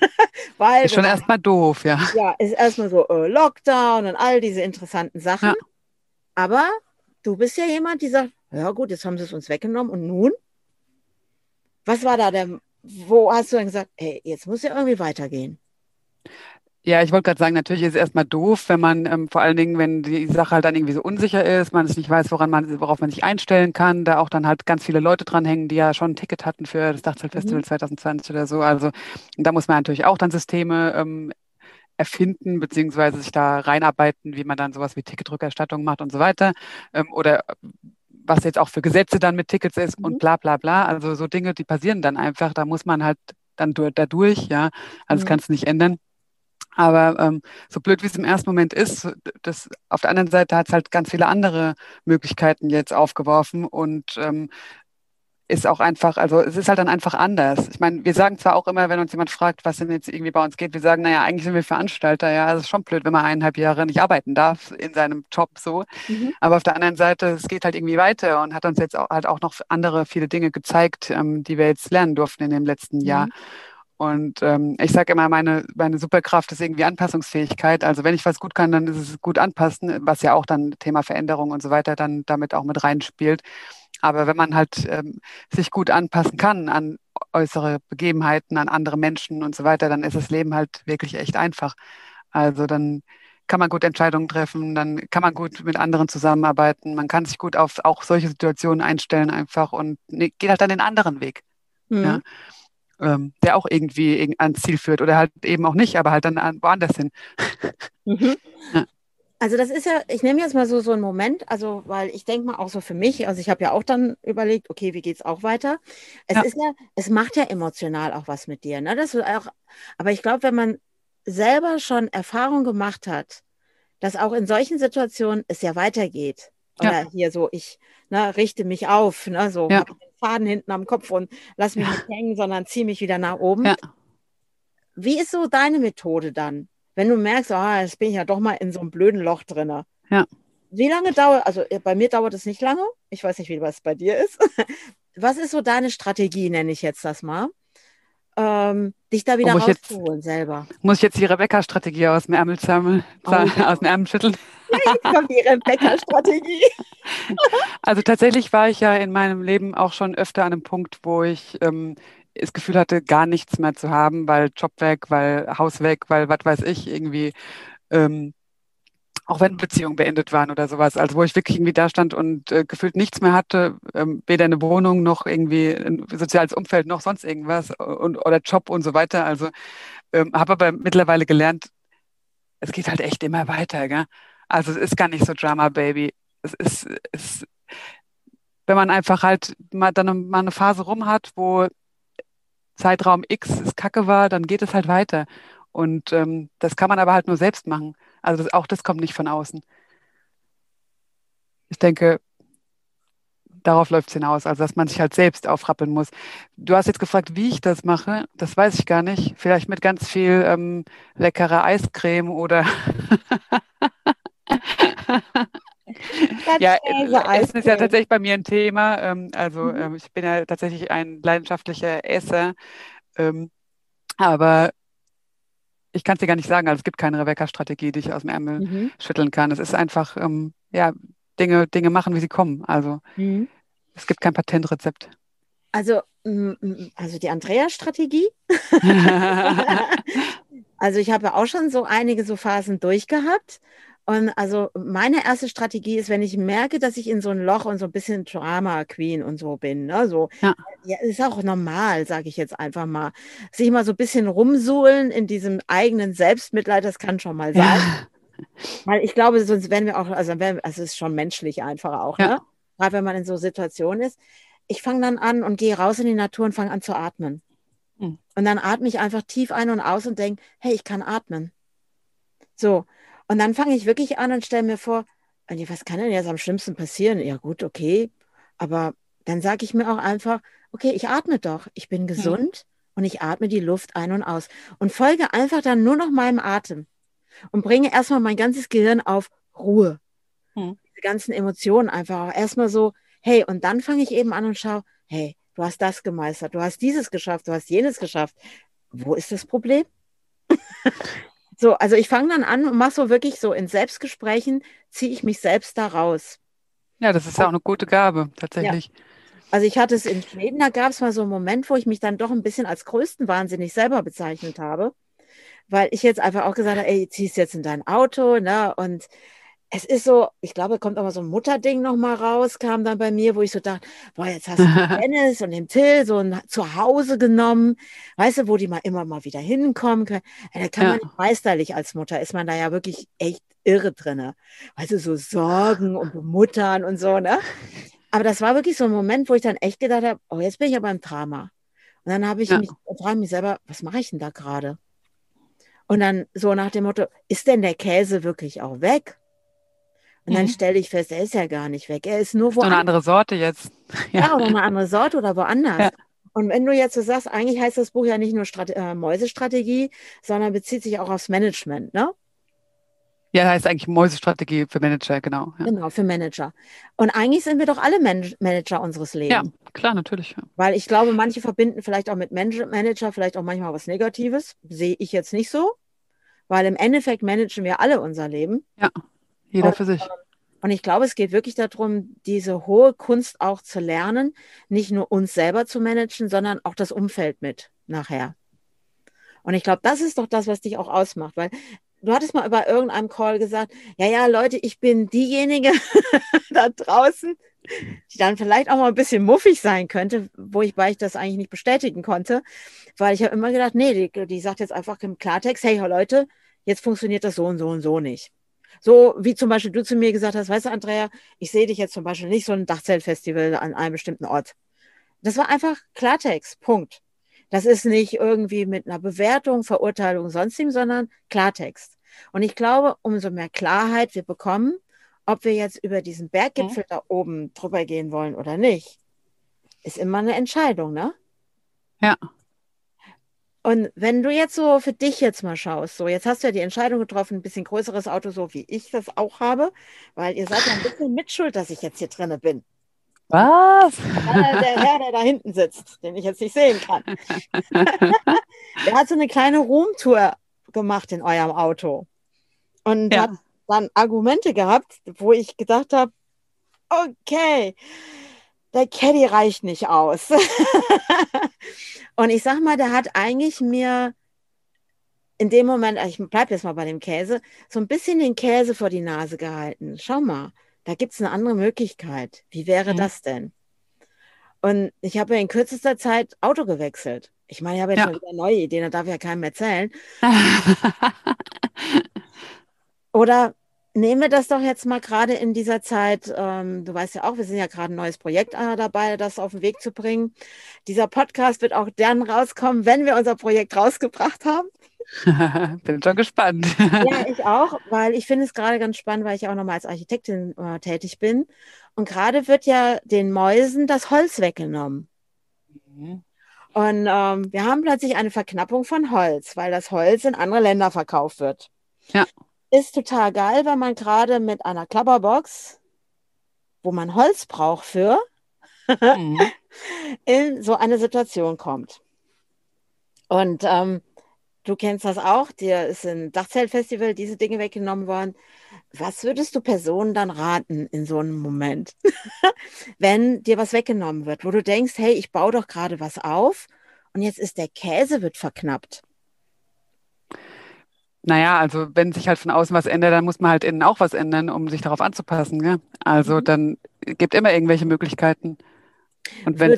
Weil, ist schon erstmal doof, ja. Ja, ist erstmal so äh, Lockdown und all diese interessanten Sachen. Ja. Aber du bist ja jemand, die sagt, ja gut, jetzt haben sie es uns weggenommen und nun? Was war da der, wo hast du dann gesagt, hey, jetzt muss ja irgendwie weitergehen? Ja, ich wollte gerade sagen, natürlich ist es erstmal doof, wenn man ähm, vor allen Dingen, wenn die Sache halt dann irgendwie so unsicher ist, man es nicht weiß, woran man, worauf man sich einstellen kann, da auch dann halt ganz viele Leute dranhängen, die ja schon ein Ticket hatten für das Dachzeltfestival mhm. 2020 oder so. Also da muss man natürlich auch dann Systeme ähm, erfinden, beziehungsweise sich da reinarbeiten, wie man dann sowas wie Ticketrückerstattung macht und so weiter. Ähm, oder was jetzt auch für Gesetze dann mit Tickets ist mhm. und bla bla bla. Also so Dinge, die passieren dann einfach, da muss man halt dann dadurch, ja. Also mhm. kannst du nicht ändern. Aber ähm, so blöd wie es im ersten Moment ist, das, auf der anderen Seite hat es halt ganz viele andere Möglichkeiten jetzt aufgeworfen und ähm, ist auch einfach, also es ist halt dann einfach anders. Ich meine, wir sagen zwar auch immer, wenn uns jemand fragt, was denn jetzt irgendwie bei uns geht, wir sagen, naja, eigentlich sind wir Veranstalter, ja, es ist schon blöd, wenn man eineinhalb Jahre nicht arbeiten darf in seinem Job so. Mhm. Aber auf der anderen Seite, es geht halt irgendwie weiter und hat uns jetzt auch, halt auch noch andere viele Dinge gezeigt, ähm, die wir jetzt lernen durften in dem letzten mhm. Jahr. Und ähm, ich sage immer, meine, meine Superkraft ist irgendwie Anpassungsfähigkeit. Also wenn ich was gut kann, dann ist es gut anpassen, was ja auch dann Thema Veränderung und so weiter dann damit auch mit reinspielt. Aber wenn man halt ähm, sich gut anpassen kann an äußere Begebenheiten, an andere Menschen und so weiter, dann ist das Leben halt wirklich echt einfach. Also dann kann man gut Entscheidungen treffen, dann kann man gut mit anderen zusammenarbeiten, man kann sich gut auf auch solche Situationen einstellen einfach und ne, geht halt dann den anderen Weg. Mhm. Ja? ähm, der auch irgendwie ans Ziel führt oder halt eben auch nicht, aber halt dann woanders hin. Mhm. Ja. Also das ist ja, ich nehme jetzt mal so, so einen Moment, also weil ich denke mal auch so für mich, also ich habe ja auch dann überlegt, okay, wie geht es auch weiter? Es ja. ist ja, es macht ja emotional auch was mit dir, ne? Das ist auch, aber ich glaube, wenn man selber schon Erfahrung gemacht hat, dass auch in solchen Situationen es ja weitergeht. Oder ja. hier so, ich ne, richte mich auf, ne, so ja. den Faden hinten am Kopf und lass mich nicht hängen, sondern ziehe mich wieder nach oben. Wie ist so deine Methode dann? Wenn du merkst, ah, jetzt bin ich ja doch mal in so einem blöden Loch drin. Ja. Wie lange dauert, also äh, bei mir dauert es nicht lange. Ich weiß nicht, wie was bei dir ist. Was ist so deine Strategie, nenne ich jetzt das mal? ähm, dich da wieder oh, rauszuholen selber. Muss ich jetzt die Rebecca-Strategie aus dem Ärmel, zermeln, oh, aus dem Ärmel schütteln? Ja, jetzt kommt die Rebecca-Strategie. also tatsächlich war ich ja in meinem Leben auch schon öfter an einem Punkt, wo ich ähm, das Gefühl hatte, gar nichts mehr zu haben, weil Job weg, weil Haus weg, weil was weiß ich, irgendwie ähm, auch wenn Beziehungen beendet waren oder sowas. Also wo ich wirklich irgendwie da stand und äh, gefühlt nichts mehr hatte, ähm, weder eine Wohnung noch irgendwie ein soziales Umfeld noch sonst irgendwas und, oder Job und so weiter. Also ähm, habe aber mittlerweile gelernt, es geht halt echt immer weiter. Gell? Also es ist gar nicht so Drama Baby. Es ist, es, wenn man einfach halt mal dann mal eine Phase rum hat, wo Zeitraum X es Kacke war, dann geht es halt weiter. Und ähm, das kann man aber halt nur selbst machen. Also das, auch das kommt nicht von außen. Ich denke, darauf läuft es hinaus, also dass man sich halt selbst aufrappeln muss. Du hast jetzt gefragt, wie ich das mache. Das weiß ich gar nicht. Vielleicht mit ganz viel ähm, leckerer Eiscreme oder ja, äh, Essen ist ja tatsächlich bei mir ein Thema. Ähm, also mhm. ähm, ich bin ja tatsächlich ein leidenschaftlicher Esser. Ähm, aber ich kann es dir gar nicht sagen. Also es gibt keine Rebecca-Strategie, die ich aus dem Ärmel mhm. schütteln kann. Es ist einfach, ähm, ja, Dinge, Dinge machen, wie sie kommen. Also mhm. es gibt kein Patentrezept. Also, also die Andrea-Strategie. also ich habe auch schon so einige so Phasen durchgehabt. Und also meine erste Strategie ist, wenn ich merke, dass ich in so ein Loch und so ein bisschen Drama Queen und so bin, ne? so, ja. ja ist auch normal, sage ich jetzt einfach mal, sich mal so ein bisschen rumsuhlen in diesem eigenen Selbstmitleid, das kann schon mal sein. Ja. Weil ich glaube, sonst wären wir auch, also, wär, also es ist schon menschlich einfach auch, ja. ne? gerade wenn man in so Situationen ist. Ich fange dann an und gehe raus in die Natur und fange an zu atmen. Mhm. Und dann atme ich einfach tief ein und aus und denke, hey, ich kann atmen. So. Und dann fange ich wirklich an und stelle mir vor, was kann denn jetzt am schlimmsten passieren? Ja, gut, okay. Aber dann sage ich mir auch einfach, okay, ich atme doch. Ich bin gesund mhm. und ich atme die Luft ein und aus. Und folge einfach dann nur noch meinem Atem und bringe erstmal mein ganzes Gehirn auf Ruhe. Mhm. Die ganzen Emotionen einfach auch erstmal so, hey, und dann fange ich eben an und schaue, hey, du hast das gemeistert, du hast dieses geschafft, du hast jenes geschafft. Wo ist das Problem? so, also ich fange dann an und mache so wirklich so in Selbstgesprächen, ziehe ich mich selbst da raus. Ja, das ist ja auch eine gute Gabe, tatsächlich. Ja. Also ich hatte es in Schweden, da gab es mal so einen Moment, wo ich mich dann doch ein bisschen als größten Wahnsinnig selber bezeichnet habe, weil ich jetzt einfach auch gesagt habe, ey, ziehst jetzt in dein Auto, ne? Und es ist so, ich glaube, kommt mal so ein Mutterding nochmal raus, kam dann bei mir, wo ich so dachte, boah, jetzt hast du den Dennis und den Till so ein Zuhause genommen, weißt du, wo die mal immer mal wieder hinkommen können. Ja, da kann ja. man nicht meisterlich als Mutter, ist man da ja wirklich echt irre drinne. Weißt du, so Sorgen und Bemuttern und so, ne? Aber das war wirklich so ein Moment, wo ich dann echt gedacht habe, oh, jetzt bin ich aber im Drama. Und dann habe ich ja. mich, frage mich selber, was mache ich denn da gerade? Und dann so nach dem Motto, ist denn der Käse wirklich auch weg? Und dann mhm. stelle ich fest, er ist ja gar nicht weg. Er ist nur woanders. Eine andere Sorte jetzt. Ja, ja oder eine andere Sorte oder woanders. Ja. Und wenn du jetzt so sagst, eigentlich heißt das Buch ja nicht nur Strate äh, Mäusestrategie, sondern bezieht sich auch aufs Management, ne? Ja, heißt eigentlich Mäusestrategie für Manager, genau. Ja. Genau, für Manager. Und eigentlich sind wir doch alle Man Manager unseres Lebens. Ja, klar, natürlich. Ja. Weil ich glaube, manche verbinden vielleicht auch mit Manager vielleicht auch manchmal was Negatives. Sehe ich jetzt nicht so. Weil im Endeffekt managen wir alle unser Leben. Ja, jeder und, für sich. Und ich glaube, es geht wirklich darum, diese hohe Kunst auch zu lernen, nicht nur uns selber zu managen, sondern auch das Umfeld mit nachher. Und ich glaube, das ist doch das, was dich auch ausmacht, weil du hattest mal über irgendeinem Call gesagt, ja, ja, Leute, ich bin diejenige da draußen, die dann vielleicht auch mal ein bisschen muffig sein könnte, wo ich, weil ich das eigentlich nicht bestätigen konnte, weil ich habe immer gedacht, nee, die, die sagt jetzt einfach im Klartext, hey Leute, jetzt funktioniert das so und so und so nicht. So wie zum Beispiel du zu mir gesagt hast, weißt du, Andrea, ich sehe dich jetzt zum Beispiel nicht so ein Dachzeltfestival an einem bestimmten Ort. Das war einfach Klartext, Punkt. Das ist nicht irgendwie mit einer Bewertung, Verurteilung, sonstigem, sondern Klartext. Und ich glaube, umso mehr Klarheit wir bekommen, ob wir jetzt über diesen Berggipfel mhm. da oben drüber gehen wollen oder nicht, ist immer eine Entscheidung, ne? Ja. Und wenn du jetzt so für dich jetzt mal schaust, so jetzt hast du ja die Entscheidung getroffen, ein bisschen größeres Auto, so wie ich das auch habe, weil ihr seid ja ein bisschen mitschuld, dass ich jetzt hier drinne bin. Was? Der Herr, der da hinten sitzt, den ich jetzt nicht sehen kann. der hat so eine kleine Roomtour gemacht in eurem Auto. Und ja. hat dann Argumente gehabt, wo ich gedacht habe, okay, der Caddy reicht nicht aus. Und ich sag mal, der hat eigentlich mir in dem Moment, ich bleibe jetzt mal bei dem Käse, so ein bisschen den Käse vor die Nase gehalten. Schau mal, da gibt es eine andere Möglichkeit. Wie wäre mhm. das denn? Und ich habe ja in kürzester Zeit Auto gewechselt. Ich meine, ich habe jetzt ja. schon wieder neue Ideen, da darf ich ja keinem erzählen. Oder nehmen wir das doch jetzt mal gerade in dieser Zeit. Ähm, du weißt ja auch, wir sind ja gerade ein neues Projekt äh, dabei, das auf den Weg zu bringen. Dieser Podcast wird auch dann rauskommen, wenn wir unser Projekt rausgebracht haben. Bin schon gespannt. ja, ich auch, weil ich finde es gerade ganz spannend, weil ich auch nochmal als Architektin äh, tätig bin. Und gerade wird ja den Mäusen das Holz weggenommen. Mhm. Und ähm, wir haben plötzlich eine Verknappung von Holz, weil das Holz in andere Länder verkauft wird. Ja ist total geil, weil man gerade mit einer Klapperbox, wo man Holz braucht für, mhm. in so eine Situation kommt. Und ähm, du kennst das auch, dir ist ein Dachzeltfestival diese Dinge weggenommen worden. Was würdest du Personen dann raten in so einem Moment, wenn dir was weggenommen wird, wo du denkst, hey, ich baue doch gerade was auf und jetzt ist der Käse wird verknappt. Naja, also wenn sich halt von außen was ändert, dann muss man halt innen auch was ändern, um sich darauf anzupassen. Gell? Also mhm. dann gibt immer irgendwelche Möglichkeiten. Und wenn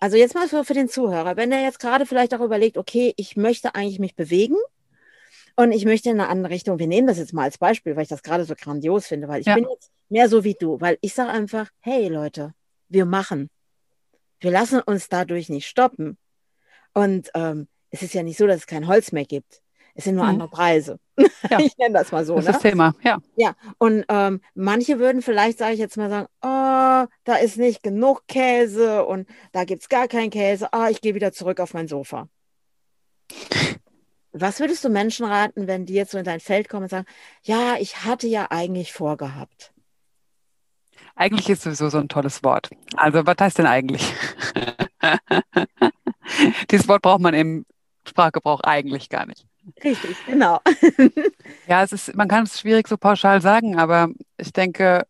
also jetzt mal für, für den Zuhörer, wenn er jetzt gerade vielleicht auch überlegt, okay, ich möchte eigentlich mich bewegen und ich möchte in eine andere Richtung. Wir nehmen das jetzt mal als Beispiel, weil ich das gerade so grandios finde, weil ich ja. bin jetzt Mehr so wie du, weil ich sage einfach, hey Leute, wir machen. Wir lassen uns dadurch nicht stoppen. Und ähm, es ist ja nicht so, dass es kein Holz mehr gibt. Es sind nur hm. andere Preise. Ja. ich nenne das mal so. Das ne? ist Thema, ja. Ja, und ähm, manche würden vielleicht, sage ich jetzt mal, sagen, oh, da ist nicht genug Käse und da gibt es gar keinen Käse. Ah, ich gehe wieder zurück auf mein Sofa. Was würdest du Menschen raten, wenn die jetzt so in dein Feld kommen und sagen, ja, ich hatte ja eigentlich vorgehabt? Eigentlich ist sowieso so ein tolles Wort. Also, was heißt denn eigentlich? Dieses Wort braucht man im Sprachgebrauch eigentlich gar nicht. Richtig, genau. ja, es ist, man kann es schwierig so pauschal sagen, aber ich denke,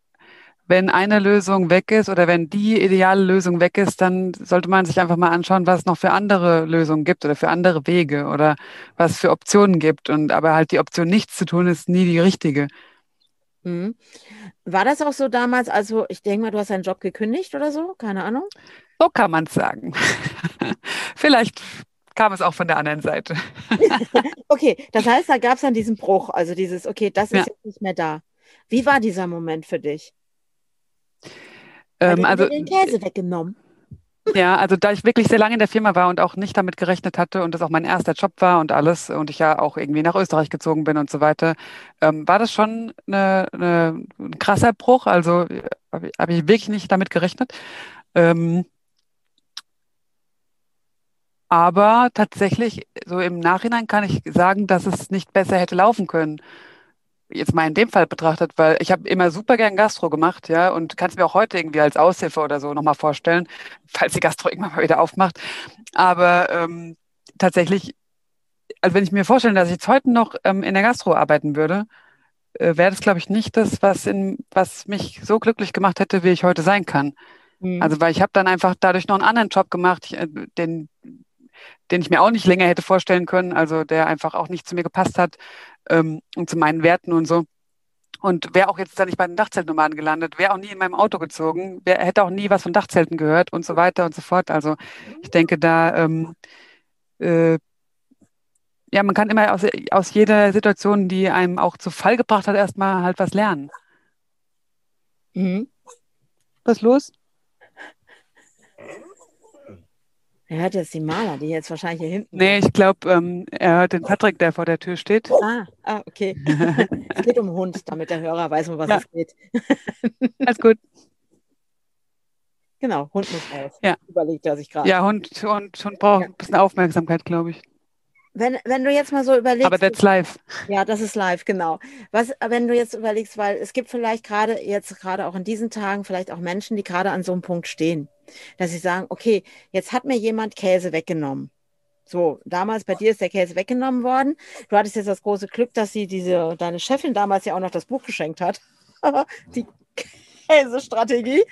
wenn eine Lösung weg ist oder wenn die ideale Lösung weg ist, dann sollte man sich einfach mal anschauen, was es noch für andere Lösungen gibt oder für andere Wege oder was es für Optionen gibt. Und aber halt die Option, nichts zu tun, ist nie die richtige. Mhm. War das auch so damals? Also, ich denke mal, du hast deinen Job gekündigt oder so? Keine Ahnung. So kann man es sagen. Vielleicht kam es auch von der anderen Seite. okay, das heißt, da gab es dann diesen Bruch, also dieses, okay, das ist ja. jetzt nicht mehr da. Wie war dieser Moment für dich? Ähm, also den Käse weggenommen. Ja, also da ich wirklich sehr lange in der Firma war und auch nicht damit gerechnet hatte und das auch mein erster Job war und alles und ich ja auch irgendwie nach Österreich gezogen bin und so weiter, ähm, war das schon eine, eine, ein krasser Bruch. Also äh, habe ich, hab ich wirklich nicht damit gerechnet. Ähm, aber tatsächlich, so im Nachhinein kann ich sagen, dass es nicht besser hätte laufen können. Jetzt mal in dem Fall betrachtet, weil ich habe immer super gern Gastro gemacht, ja, und kann es mir auch heute irgendwie als Aushilfe oder so nochmal vorstellen, falls die Gastro irgendwann mal wieder aufmacht. Aber ähm, tatsächlich, also wenn ich mir vorstelle, dass ich jetzt heute noch ähm, in der Gastro arbeiten würde, äh, wäre das, glaube ich, nicht das, was, in, was mich so glücklich gemacht hätte, wie ich heute sein kann. Mhm. Also, weil ich habe dann einfach dadurch noch einen anderen Job gemacht, äh, den den ich mir auch nicht länger hätte vorstellen können, also der einfach auch nicht zu mir gepasst hat ähm, und zu meinen Werten und so. Und wäre auch jetzt da nicht bei den Dachzeltnomaden gelandet, wäre auch nie in meinem Auto gezogen, wär, hätte auch nie was von Dachzelten gehört und so weiter und so fort. Also ich denke, da ähm, äh, ja, man kann immer aus, aus jeder Situation, die einem auch zu Fall gebracht hat, erstmal halt was lernen. Mhm. Was los? Er hört jetzt die Maler, die jetzt wahrscheinlich hier hinten. Nee, ich glaube, ähm, er hört den Patrick, der vor der Tür steht. Ah, ah okay. es geht um Hund, damit der Hörer weiß, um was ja. es geht. Alles gut. Genau, Hund muss raus. Ja. Überlegt er sich gerade. Ja, Hund, Hund, Hund braucht ja. ein bisschen Aufmerksamkeit, glaube ich. Wenn, wenn du jetzt mal so überlegst. Aber that's live. Ja, das ist live, genau. Was, wenn du jetzt überlegst, weil es gibt vielleicht gerade jetzt, gerade auch in diesen Tagen, vielleicht auch Menschen, die gerade an so einem Punkt stehen, dass sie sagen, okay, jetzt hat mir jemand Käse weggenommen. So, damals bei dir ist der Käse weggenommen worden. Du hattest jetzt das große Glück, dass sie diese, deine Chefin damals ja auch noch das Buch geschenkt hat. die Käsestrategie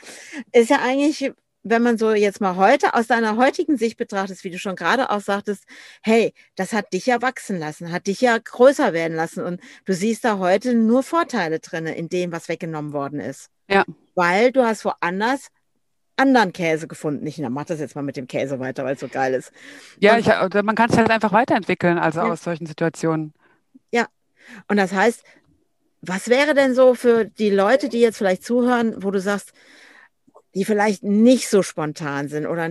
ist ja eigentlich wenn man so jetzt mal heute aus deiner heutigen Sicht betrachtet, wie du schon gerade auch sagtest, hey, das hat dich ja wachsen lassen, hat dich ja größer werden lassen und du siehst da heute nur Vorteile drin in dem, was weggenommen worden ist. Ja. Weil du hast woanders anderen Käse gefunden. Ich mach das jetzt mal mit dem Käse weiter, weil es so geil ist. Ja, ich, man kann es halt einfach weiterentwickeln, also ja. aus solchen Situationen. Ja. Und das heißt, was wäre denn so für die Leute, die jetzt vielleicht zuhören, wo du sagst, die vielleicht nicht so spontan sind oder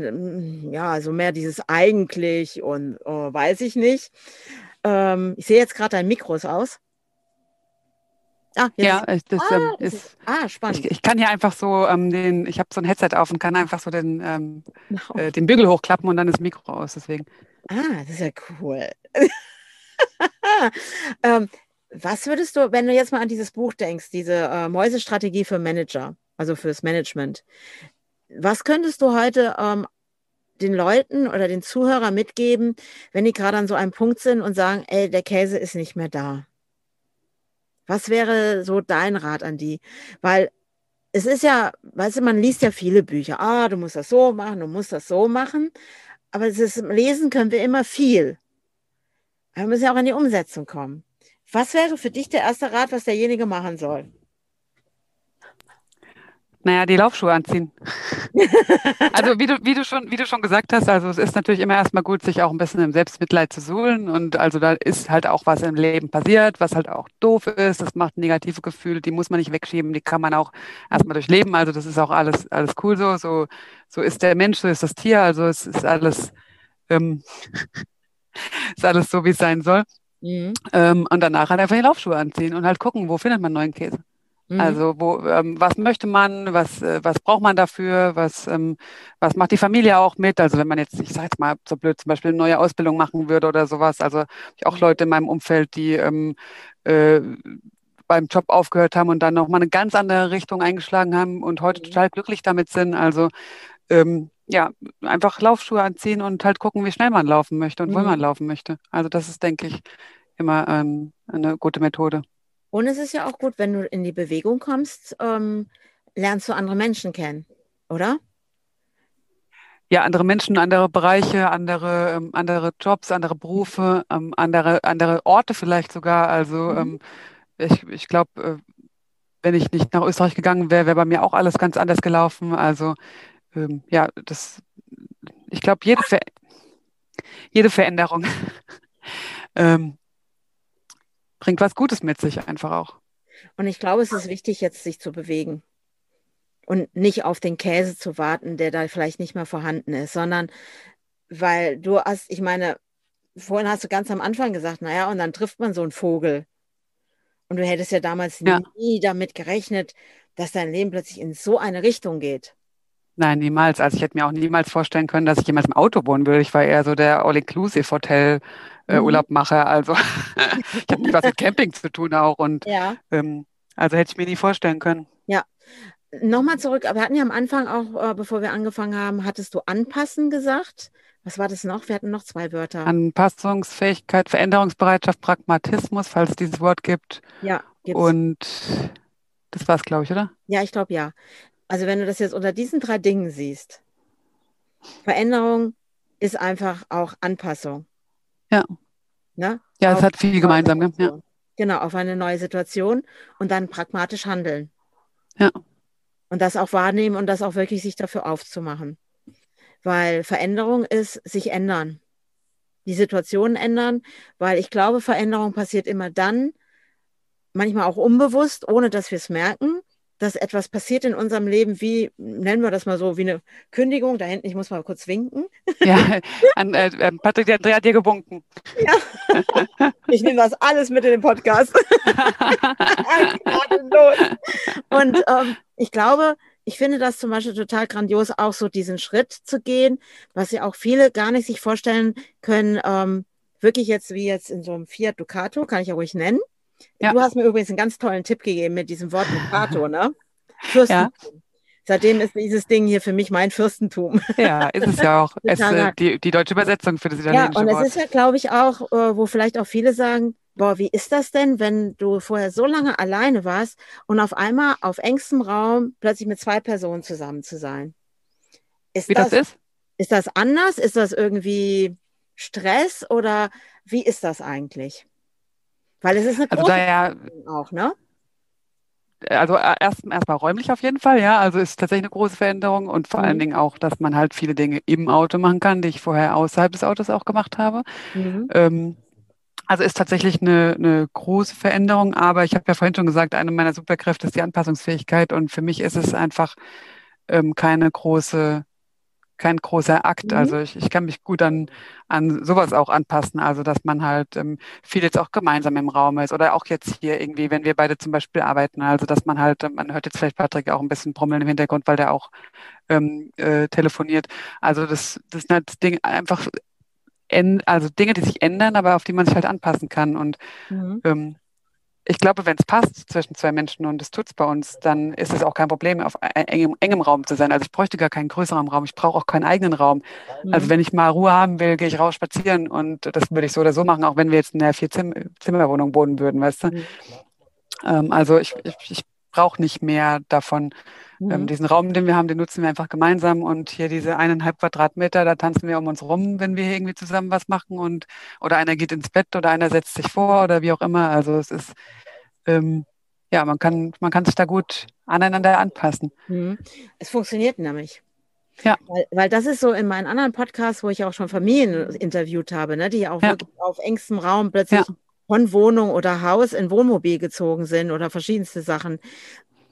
ja, so mehr dieses eigentlich und oh, weiß ich nicht. Ähm, ich sehe jetzt gerade dein Mikros aus. Ah, ja, ich, das, ah, ähm, ist, ist, ah, spannend. Ich, ich, kann hier einfach so ähm, den, ich habe so ein Headset auf und kann einfach so den, ähm, no. äh, den Bügel hochklappen und dann ist das Mikro aus, deswegen. Ah, das ist ja cool. ähm, was würdest du, wenn du jetzt mal an dieses Buch denkst, diese äh, Mäusestrategie für Manager, also fürs Management. Was könntest du heute ähm, den Leuten oder den Zuhörern mitgeben, wenn die gerade an so einem Punkt sind und sagen, ey, der Käse ist nicht mehr da? Was wäre so dein Rat an die? Weil es ist ja, weißt du, man liest ja viele Bücher. Ah, du musst das so machen, du musst das so machen. Aber es ist, lesen können wir immer viel. Wir müssen ja auch in die Umsetzung kommen. Was wäre für dich der erste Rat, was derjenige machen soll? Naja, die Laufschuhe anziehen. Also wie du, wie du schon, wie du schon gesagt hast, also es ist natürlich immer erstmal gut, sich auch ein bisschen im Selbstmitleid zu suhlen. Und also da ist halt auch was im Leben passiert, was halt auch doof ist. Das macht negative Gefühle, die muss man nicht wegschieben, die kann man auch erstmal durchleben. Also das ist auch alles, alles cool so. So, so ist der Mensch, so ist das Tier. Also es ist alles, ähm, ist alles so, wie es sein soll. Mhm. Ähm, und danach halt einfach die Laufschuhe anziehen und halt gucken, wo findet man neuen Käse. Mhm. Also wo, ähm, was möchte man, was, äh, was braucht man dafür, was, ähm, was macht die Familie auch mit? Also wenn man jetzt, ich sage jetzt mal so blöd, zum Beispiel eine neue Ausbildung machen würde oder sowas. Also ich auch Leute in meinem Umfeld, die ähm, äh, beim Job aufgehört haben und dann nochmal eine ganz andere Richtung eingeschlagen haben und heute mhm. total glücklich damit sind. Also ähm, ja, einfach Laufschuhe anziehen und halt gucken, wie schnell man laufen möchte und mhm. wo man laufen möchte. Also das ist, denke ich, immer ähm, eine gute Methode. Und es ist ja auch gut, wenn du in die Bewegung kommst, ähm, lernst du andere Menschen kennen, oder? Ja, andere Menschen, andere Bereiche, andere, ähm, andere Jobs, andere Berufe, ähm, andere, andere Orte vielleicht sogar. Also mhm. Ähm, ich, ich glaube, äh, wenn ich nicht nach Österreich gegangen wäre, wäre bei mir auch alles ganz anders gelaufen. Also ähm, ja, das, ich glaube, jede, Ver jede Veränderung ähm, bringt was Gutes mit sich einfach auch. Und ich glaube, es ist wichtig, jetzt sich zu bewegen und nicht auf den Käse zu warten, der da vielleicht nicht mehr vorhanden ist, sondern weil du hast, ich meine, vorhin hast du ganz am Anfang gesagt, naja, und dann trifft man so einen Vogel. Und du hättest ja damals ja. nie damit gerechnet, dass dein Leben plötzlich in so eine Richtung geht. Nein, niemals. Also ich hätte mir auch niemals vorstellen können, dass ich jemals im Auto wohnen würde. Ich war eher so der All-Inclusive-Hotel äh, mhm. Urlaub mache. Also ich habe was mit Camping zu tun auch. Und ja. ähm, also hätte ich mir nie vorstellen können. Ja. Nochmal zurück, wir hatten ja am Anfang auch, äh, bevor wir angefangen haben, hattest du anpassen gesagt. Was war das noch? Wir hatten noch zwei Wörter. Anpassungsfähigkeit, Veränderungsbereitschaft, Pragmatismus, falls es dieses Wort gibt. Ja, gibt's. Und das war es, glaube ich, oder? Ja, ich glaube ja. Also wenn du das jetzt unter diesen drei Dingen siehst, Veränderung ist einfach auch Anpassung. Ja. Ne? Ja, es hat viel gemeinsam. Ja. Genau, auf eine neue Situation und dann pragmatisch handeln. Ja. Und das auch wahrnehmen und das auch wirklich sich dafür aufzumachen. Weil Veränderung ist sich ändern. Die Situationen ändern, weil ich glaube, Veränderung passiert immer dann, manchmal auch unbewusst, ohne dass wir es merken dass etwas passiert in unserem Leben, wie, nennen wir das mal so, wie eine Kündigung. Da hinten, ich muss mal kurz winken. Ja, an, äh, äh Patrick, der Andrea hat dir gewunken. Ja, ich nehme das alles mit in den Podcast. Und ähm, ich glaube, ich finde das zum Beispiel total grandios, auch so diesen Schritt zu gehen, was ja auch viele gar nicht sich vorstellen können, ähm, wirklich jetzt wie jetzt in so einem Fiat Ducato, kann ich ja ruhig nennen, ja. Du hast mir übrigens einen ganz tollen Tipp gegeben mit diesem Wort Ducato, ne? Fürstentum. Ja. Seitdem ist dieses Ding hier für mich mein Fürstentum. Ja, ist es ja auch. es, äh, die, die, deutsche Übersetzung für das italienische Ja, und Wort. es ist ja, glaube ich, auch, äh, wo vielleicht auch viele sagen, boah, wie ist das denn, wenn du vorher so lange alleine warst und auf einmal auf engstem Raum plötzlich mit zwei Personen zusammen zu sein? Ist wie das, das ist? Ist das anders? Ist das irgendwie Stress oder wie ist das eigentlich? Weil es ist eine also große ja, auch, ne? Also äh, erst erstmal räumlich auf jeden Fall, ja. Also ist tatsächlich eine große Veränderung und vor mhm. allen Dingen auch, dass man halt viele Dinge im Auto machen kann, die ich vorher außerhalb des Autos auch gemacht habe. Mhm. Ähm, also ist tatsächlich eine, eine große Veränderung, aber ich habe ja vorhin schon gesagt, eine meiner Superkräfte ist die Anpassungsfähigkeit und für mich ist es einfach ähm, keine große kein großer Akt. Mhm. Also ich, ich kann mich gut an, an sowas auch anpassen. Also dass man halt ähm, viel jetzt auch gemeinsam im Raum ist oder auch jetzt hier irgendwie, wenn wir beide zum Beispiel arbeiten. Also dass man halt, man hört jetzt vielleicht Patrick auch ein bisschen brummeln im Hintergrund, weil der auch ähm, äh, telefoniert. Also das, das sind halt Dinge einfach, also Dinge, die sich ändern, aber auf die man sich halt anpassen kann. Und mhm. ähm, ich glaube, wenn es passt zwischen zwei Menschen und es tut es bei uns, dann ist es auch kein Problem, auf engem, engem Raum zu sein. Also ich bräuchte gar keinen größeren Raum. Ich brauche auch keinen eigenen Raum. Mhm. Also wenn ich mal Ruhe haben will, gehe ich raus spazieren und das würde ich so oder so machen, auch wenn wir jetzt in einer Vier-Zimmer-Wohnung wohnen würden, weißt du? Mhm. Ähm, also ich, ich, ich brauche nicht mehr davon. Ähm, mhm. Ähm, diesen Raum, den wir haben, den nutzen wir einfach gemeinsam und hier diese eineinhalb Quadratmeter, da tanzen wir um uns rum, wenn wir irgendwie zusammen was machen und oder einer geht ins Bett oder einer setzt sich vor oder wie auch immer. Also es ist ähm, ja, man kann, man kann sich da gut aneinander anpassen. Mhm. Es funktioniert nämlich. Ja. Weil, weil das ist so in meinen anderen Podcasts, wo ich auch schon Familien interviewt habe, ne, die auch Ja. wirklich auf engstem Raum plötzlich Ja. Von Wohnung oder Haus in Wohnmobil gezogen sind oder verschiedenste Sachen.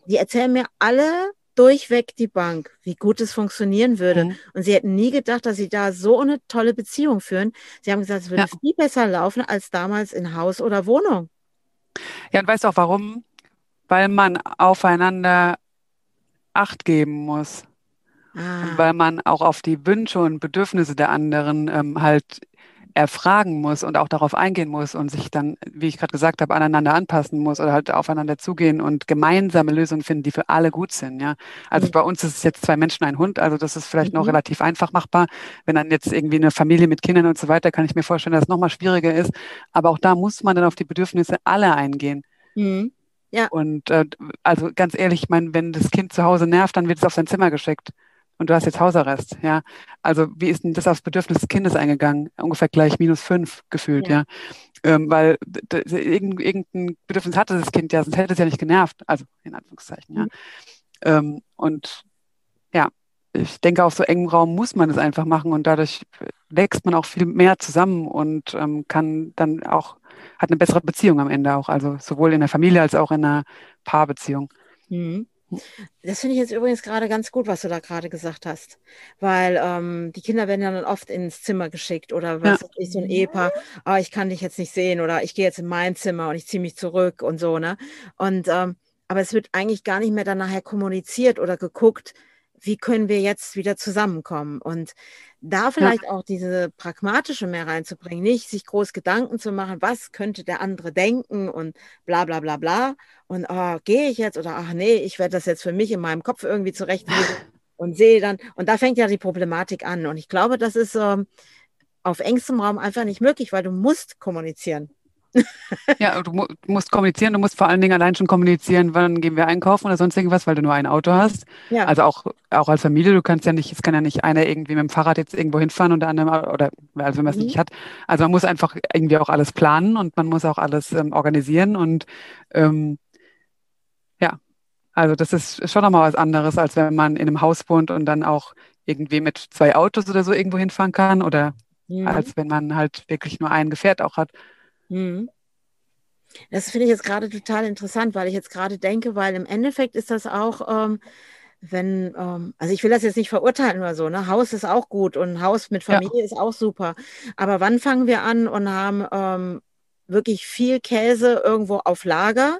Die erzählen mir alle durchweg die Bank, wie gut es funktionieren würde. Mhm. Und sie hätten nie gedacht, dass sie da so eine tolle Beziehung führen. Sie haben gesagt, es würde Ja. viel besser laufen als damals in Haus oder Wohnung. Ja, und weißt du auch warum? Weil man aufeinander Acht geben muss. Ah, weil man auch auf die Wünsche und Bedürfnisse der anderen ähm, halt erfragen muss und auch darauf eingehen muss und sich dann, wie ich gerade gesagt habe, aneinander anpassen muss oder halt aufeinander zugehen und gemeinsame Lösungen finden, die für alle gut sind. Ja, also Mhm. bei uns ist es jetzt zwei Menschen, ein Hund, also das ist vielleicht noch Mhm. relativ einfach machbar. Wenn dann jetzt irgendwie eine Familie mit Kindern und so weiter, kann ich mir vorstellen, dass es nochmal schwieriger ist. Aber auch da muss man dann auf die Bedürfnisse aller eingehen. mhm. Und äh, also ganz ehrlich, ich meine, wenn das Kind zu Hause nervt, dann wird es auf sein Zimmer geschickt. Und du hast jetzt Hausarrest, ja. Also wie ist denn das aufs Bedürfnis des Kindes eingegangen? Ungefähr gleich minus fünf gefühlt, Ja. ja. Ähm, weil irgendein Bedürfnis hatte das Kind ja, sonst hätte es ja nicht genervt. Also in Anführungszeichen, ja. Mhm. Ähm, und ja, ich denke, auf so engem Raum muss man es einfach machen und dadurch wächst man auch viel mehr zusammen und ähm, kann dann auch, hat eine bessere Beziehung am Ende auch. Also sowohl in der Familie als auch in einer Paarbeziehung. Mhm. Das finde ich jetzt übrigens gerade ganz gut, was du da gerade gesagt hast. Weil ähm, die Kinder werden ja dann oft ins Zimmer geschickt oder Ja. was weiß ich, so ein Ehepaar, ah, ich kann dich jetzt nicht sehen oder ich gehe jetzt in mein Zimmer und ich ziehe mich zurück und so, ne? Und ähm, aber es wird eigentlich gar nicht mehr dann nachher kommuniziert oder geguckt, wie können wir jetzt wieder zusammenkommen. Und da vielleicht auch diese pragmatische mehr reinzubringen, nicht sich groß Gedanken zu machen, was könnte der andere denken und bla bla bla bla. Und oh, gehe ich jetzt oder ach nee, ich werde das jetzt für mich in meinem Kopf irgendwie zurechtlegen und sehe dann. Und da fängt ja die Problematik an. Und ich glaube, das ist ähm, auf engstem Raum einfach nicht möglich, weil du musst kommunizieren. Ja, du, mu du musst kommunizieren, du musst vor allen Dingen allein schon kommunizieren, wann gehen wir einkaufen oder sonst irgendwas, weil du nur ein Auto hast. Ja, Also auch, auch als Familie, du kannst ja nicht, es kann ja nicht einer irgendwie mit dem Fahrrad jetzt irgendwo hinfahren und der andere, oder also wenn man es Mhm. nicht hat. Also man muss einfach irgendwie auch alles planen und man muss auch alles ähm, organisieren und ähm, ja, also das ist schon nochmal was anderes, als wenn man in einem Haus wohnt und dann auch irgendwie mit zwei Autos oder so irgendwo hinfahren kann oder Mhm. als wenn man halt wirklich nur ein Gefährt auch hat. Mhm. Das finde ich jetzt gerade total interessant, weil ich jetzt gerade denke, weil im Endeffekt ist das auch, ähm, wenn, ähm, also ich will das jetzt nicht verurteilen oder so, ne? Haus ist auch gut und Haus mit Ja. Familie ist auch super. Aber wann fangen wir an und haben ähm, wirklich viel Käse irgendwo auf Lager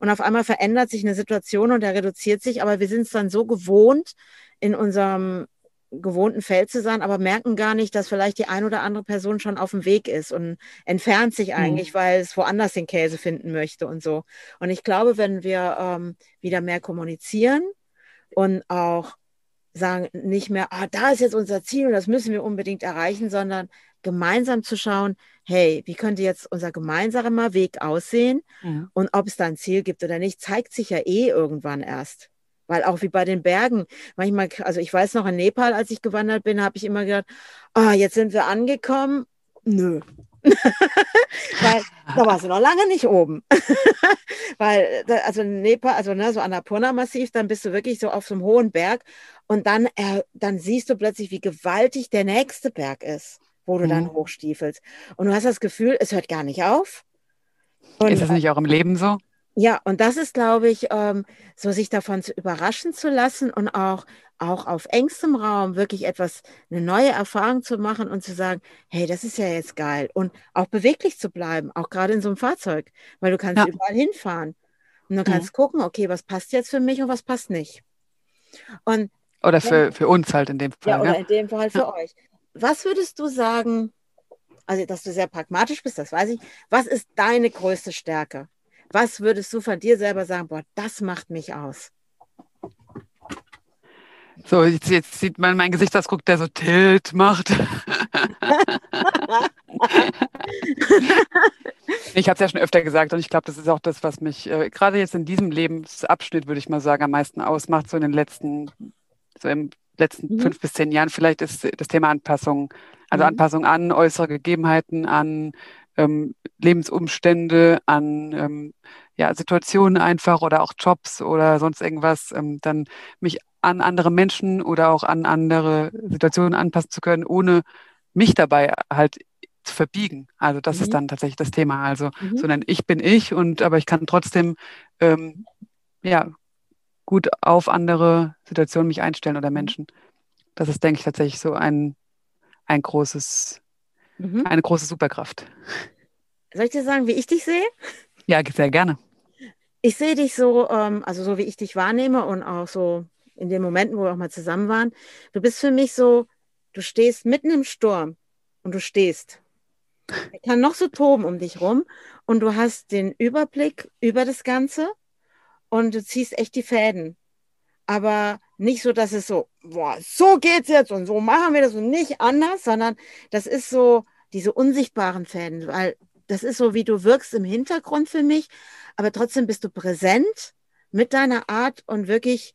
und auf einmal verändert sich eine Situation und der reduziert sich, aber wir sind es dann so gewohnt, in unserem gewohnten Feld zu sein, aber merken gar nicht, dass vielleicht die ein oder andere Person schon auf dem Weg ist und entfernt sich eigentlich, weil es woanders den Käse finden möchte und so. Und ich glaube, wenn wir ähm, wieder mehr kommunizieren und auch sagen, nicht mehr, ah, da ist jetzt unser Ziel und das müssen wir unbedingt erreichen, sondern gemeinsam zu schauen, hey, wie könnte jetzt unser gemeinsamer Weg aussehen Mhm. und ob es da ein Ziel gibt oder nicht, zeigt sich ja eh irgendwann erst. Weil auch wie bei den Bergen, manchmal, also ich weiß noch in Nepal, als ich gewandert bin, habe ich immer gedacht, ah, jetzt sind wir angekommen. Nö. Weil da war sie noch lange nicht oben. Weil, also in Nepal, also ne, so Annapurna-Massiv, dann bist du wirklich so auf so einem hohen Berg und dann, äh, dann siehst du plötzlich, wie gewaltig der nächste Berg ist, wo du dann Mhm. hochstiefelst. Und du hast das Gefühl, es hört gar nicht auf. Und, Ist das nicht auch im Leben so? Ja, und das ist, glaube ich, ähm, so sich davon zu überraschen zu lassen und auch, auch auf engstem Raum wirklich etwas, eine neue Erfahrung zu machen und zu sagen, hey, das ist ja jetzt geil. Und auch beweglich zu bleiben, auch gerade in so einem Fahrzeug, weil du kannst Ja. überall hinfahren. Und du Mhm. kannst gucken, okay, was passt jetzt für mich und was passt nicht. Und Oder für, für uns halt in dem ja, Fall, oder ne? in dem Fall für euch. Was würdest du sagen, also dass du sehr pragmatisch bist, das weiß ich. Was ist deine größte Stärke? Was würdest du von dir selber sagen, boah, das macht mich aus? So, jetzt, jetzt sieht man meinen Gesichtsausdruck, der so Tilt macht. Ich habe es ja schon öfter gesagt und ich glaube, das ist auch das, was mich äh, gerade jetzt in diesem Lebensabschnitt, würde ich mal sagen, am meisten ausmacht, so in den letzten, so im letzten Mhm. fünf bis zehn Jahren vielleicht, ist das Thema Anpassung. Also Mhm. Anpassung an äußere Gegebenheiten, an ähm, Lebensumstände, an ähm, ja, Situationen einfach oder auch Jobs oder sonst irgendwas, ähm, dann mich an andere Menschen oder auch an andere Situationen anpassen zu können, ohne mich dabei halt zu verbiegen. Also das mhm. ist dann tatsächlich das Thema. Also, mhm. sondern ich bin ich und aber ich kann trotzdem ähm, ja gut auf andere Situationen mich einstellen oder mhm. Menschen. Das ist, denke ich, tatsächlich so ein, ein großes, mhm. eine große Superkraft. Soll ich dir sagen, wie ich dich sehe? Ja, sehr gerne. Ich sehe dich so, ähm, also so wie ich dich wahrnehme und auch so in den Momenten, wo wir auch mal zusammen waren. Du bist für mich so, du stehst mitten im Sturm und du stehst. Er kann noch so toben um dich rum und du hast den Überblick über das Ganze und du ziehst echt die Fäden. Aber nicht so, dass es so, boah, so geht's jetzt und so machen wir das und nicht anders, sondern das ist so diese unsichtbaren Fäden, weil das ist so, wie du wirkst im Hintergrund für mich, aber trotzdem bist du präsent mit deiner Art und wirklich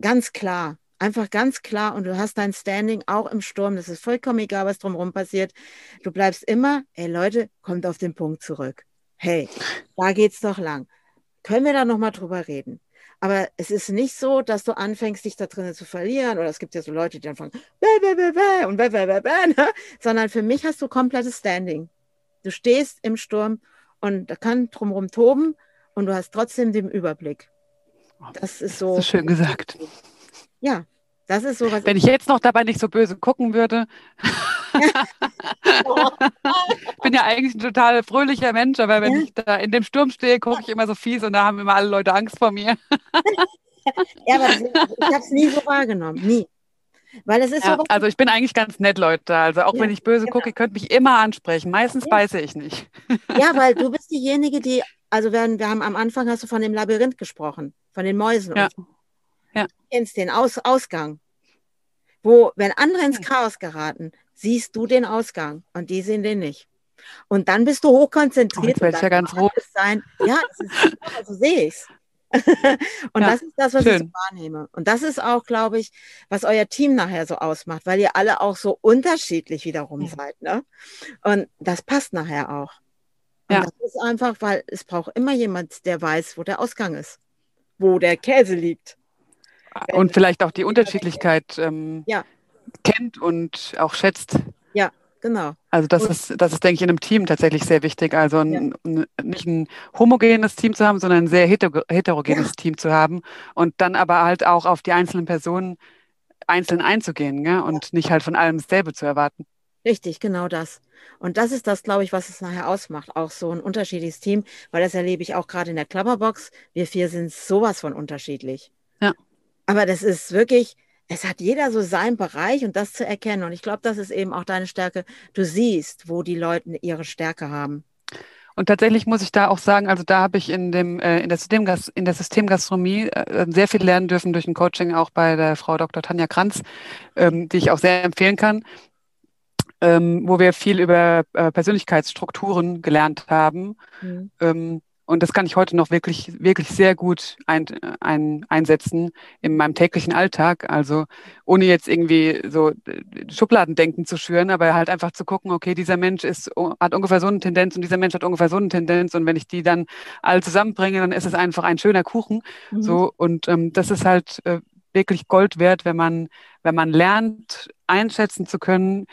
ganz klar. Einfach ganz klar und du hast dein Standing auch im Sturm. Das ist vollkommen egal, was drumherum passiert. Du bleibst immer, ey Leute, kommt auf den Punkt zurück. Hey, da geht's doch lang. Können wir da nochmal drüber reden? Aber es ist nicht so, dass du anfängst, dich da drinnen zu verlieren. Oder es gibt ja so Leute, die dann fangen, bäh, bäh, bäh, bäh, und bäh, bäh, bäh, bäh, ne? sondern für mich hast du komplettes Standing. Du stehst im Sturm und da kann drumherum toben und du hast trotzdem den Überblick. Das ist so. Das ist schön gesagt. Ja, das ist so was. Wenn ich jetzt noch dabei nicht so böse gucken würde. ich bin ja eigentlich ein total fröhlicher Mensch, aber wenn ja. ich da in dem Sturm stehe, gucke ich immer so fies und da haben immer alle Leute Angst vor mir. ja, aber ich habe es nie so wahrgenommen, nie. Weil es ist ja, so also ich bin eigentlich ganz nett, Leute. Also auch ja, wenn ich böse genau. gucke, ihr könnt mich immer ansprechen. Meistens ja. beiße ich nicht. Ja, weil du bist diejenige, die, also wir, wir haben am Anfang hast du von dem Labyrinth gesprochen, von den Mäusen. Ja. Und ja. Du kennst den Aus Ausgang. Wo, wenn andere ins Chaos geraten, siehst du den Ausgang und die sehen den nicht. Und dann bist du hochkonzentriert. Oh, jetzt ja ganz rot. Sein. Ja, das ist, so sehe ich es. und ja, das ist das, was schön. ich so wahrnehme. Und das ist auch, glaube ich, was euer Team nachher so ausmacht, weil ihr alle auch so unterschiedlich wiederum ja. seid. Ne? Und das passt nachher auch. Und ja. das ist einfach, weil es braucht immer jemand, der weiß, wo der Ausgang ist, wo der Käse liegt. Und vielleicht auch die Unterschiedlichkeit ähm, ja. kennt und auch schätzt. Genau. Also das und, ist, das ist, denke ich, in einem Team tatsächlich sehr wichtig. Also ein, ja. nicht ein homogenes Team zu haben, sondern ein sehr heterogenes ja. Team zu haben und dann aber halt auch auf die einzelnen Personen einzeln einzugehen gell? und ja. nicht halt von allem dasselbe zu erwarten. Richtig, genau das. Und das ist das, glaube ich, was es nachher ausmacht. Auch so ein unterschiedliches Team, weil das erlebe ich auch gerade in der Klapperbox. Wir vier sind sowas von unterschiedlich. Ja. Aber das ist wirklich, es hat jeder so seinen Bereich und das zu erkennen. Und ich glaube, das ist eben auch deine Stärke. Du siehst, wo die Leute ihre Stärke haben. Und tatsächlich muss ich da auch sagen, also da habe ich in, dem, äh, in, der, Systemgas in der Systemgastronomie äh, sehr viel lernen dürfen durch ein Coaching auch bei der Frau Dr. Tanja Kranz, ähm, die ich auch sehr empfehlen kann, ähm, wo wir viel über äh, Persönlichkeitsstrukturen gelernt haben. Mhm. Ähm, und das kann ich heute noch wirklich, wirklich sehr gut ein, ein, einsetzen in meinem täglichen Alltag. Also ohne jetzt irgendwie so Schubladendenken zu schüren, aber halt einfach zu gucken, okay, dieser Mensch ist, hat ungefähr so eine Tendenz und dieser Mensch hat ungefähr so eine Tendenz. Und wenn ich die dann alle zusammenbringe, dann ist es einfach ein schöner Kuchen. Mhm. So, und ähm, das ist halt äh, wirklich Gold wert, wenn man, wenn man lernt, einschätzen zu können,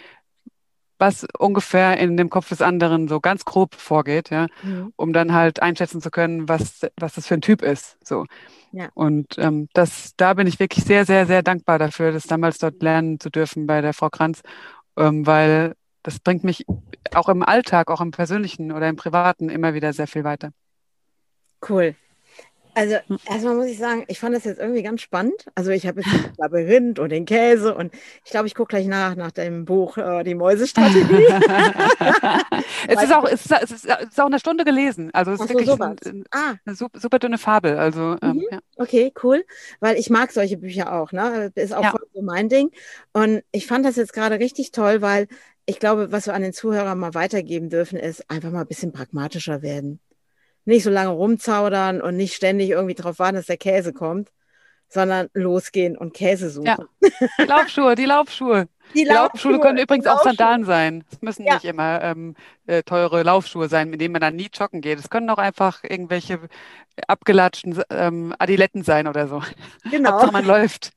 was ungefähr in dem Kopf des anderen so ganz grob vorgeht, ja, mhm. um dann halt einschätzen zu können, was, was das für ein Typ ist. So. Ja. Und ähm, das, da bin ich wirklich sehr, sehr, sehr dankbar dafür, das damals dort lernen zu dürfen bei der Frau Kranz, ähm, weil das bringt mich auch im Alltag, auch im persönlichen oder im privaten immer wieder sehr viel weiter. Cool. Also hm. erstmal muss ich sagen, ich fand das jetzt irgendwie ganz spannend. Also ich habe jetzt das Labyrinth und den Käse und ich glaube, ich gucke gleich nach nach dem Buch äh, Die Mäusestrategie. es, ist auch, es, ist, es, ist, auch eine Stunde gelesen. Also es ist so, wirklich ein, ah. eine super, super, dünne Fabel. Also, ähm, mhm. ja. Okay, cool. Weil ich mag solche Bücher auch. Ne? Ist auch ja. voll so mein Ding. Und ich fand das jetzt gerade richtig toll, weil ich glaube, was wir an den Zuhörern mal weitergeben dürfen, ist einfach mal ein bisschen pragmatischer werden nicht so lange rumzaudern und nicht ständig irgendwie darauf warten, dass der Käse kommt, sondern losgehen und Käse suchen. Ja. Die Laufschuhe, die Laufschuhe. Die Laufschuhe können übrigens auch Laufschuhe. Sandalen sein. Es müssen Ja. nicht immer ähm, äh, teure Laufschuhe sein, mit denen man dann nie joggen geht. Es können auch einfach irgendwelche abgelatschten ähm, Adiletten sein oder so. Genau. Hauptsache man läuft.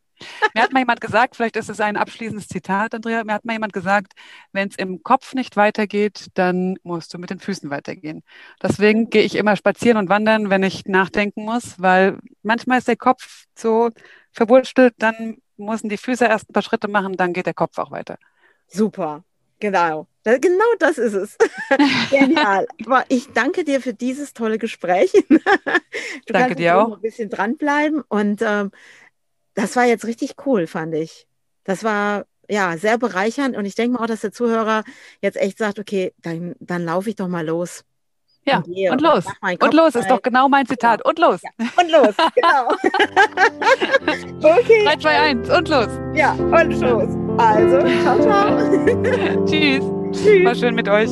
Mir hat mal jemand gesagt, vielleicht ist es ein abschließendes Zitat, Andrea, mir hat mal jemand gesagt, wenn es im Kopf nicht weitergeht, dann musst du mit den Füßen weitergehen. Deswegen gehe ich immer spazieren und wandern, wenn ich nachdenken muss, weil manchmal ist der Kopf so verwurstelt, dann müssen die Füße erst ein paar Schritte machen, dann geht der Kopf auch weiter. Super. Genau. Genau das ist es. Genial. Aber ich danke dir für dieses tolle Gespräch. Du Danke dir auch. ein bisschen dranbleiben. Und ähm, das war jetzt richtig cool, fand ich. Das war ja sehr bereichernd. Und ich denke mal auch, dass der Zuhörer jetzt echt sagt, okay, dann, dann laufe ich doch mal los. Ja, Und und und los. Und los ist doch genau mein Zitat. Und los. Und los, genau. okay, 3, 2, 1 und los. ja, und los. Also, ciao, ciao. Tschüss. Tschüss. War schön mit euch.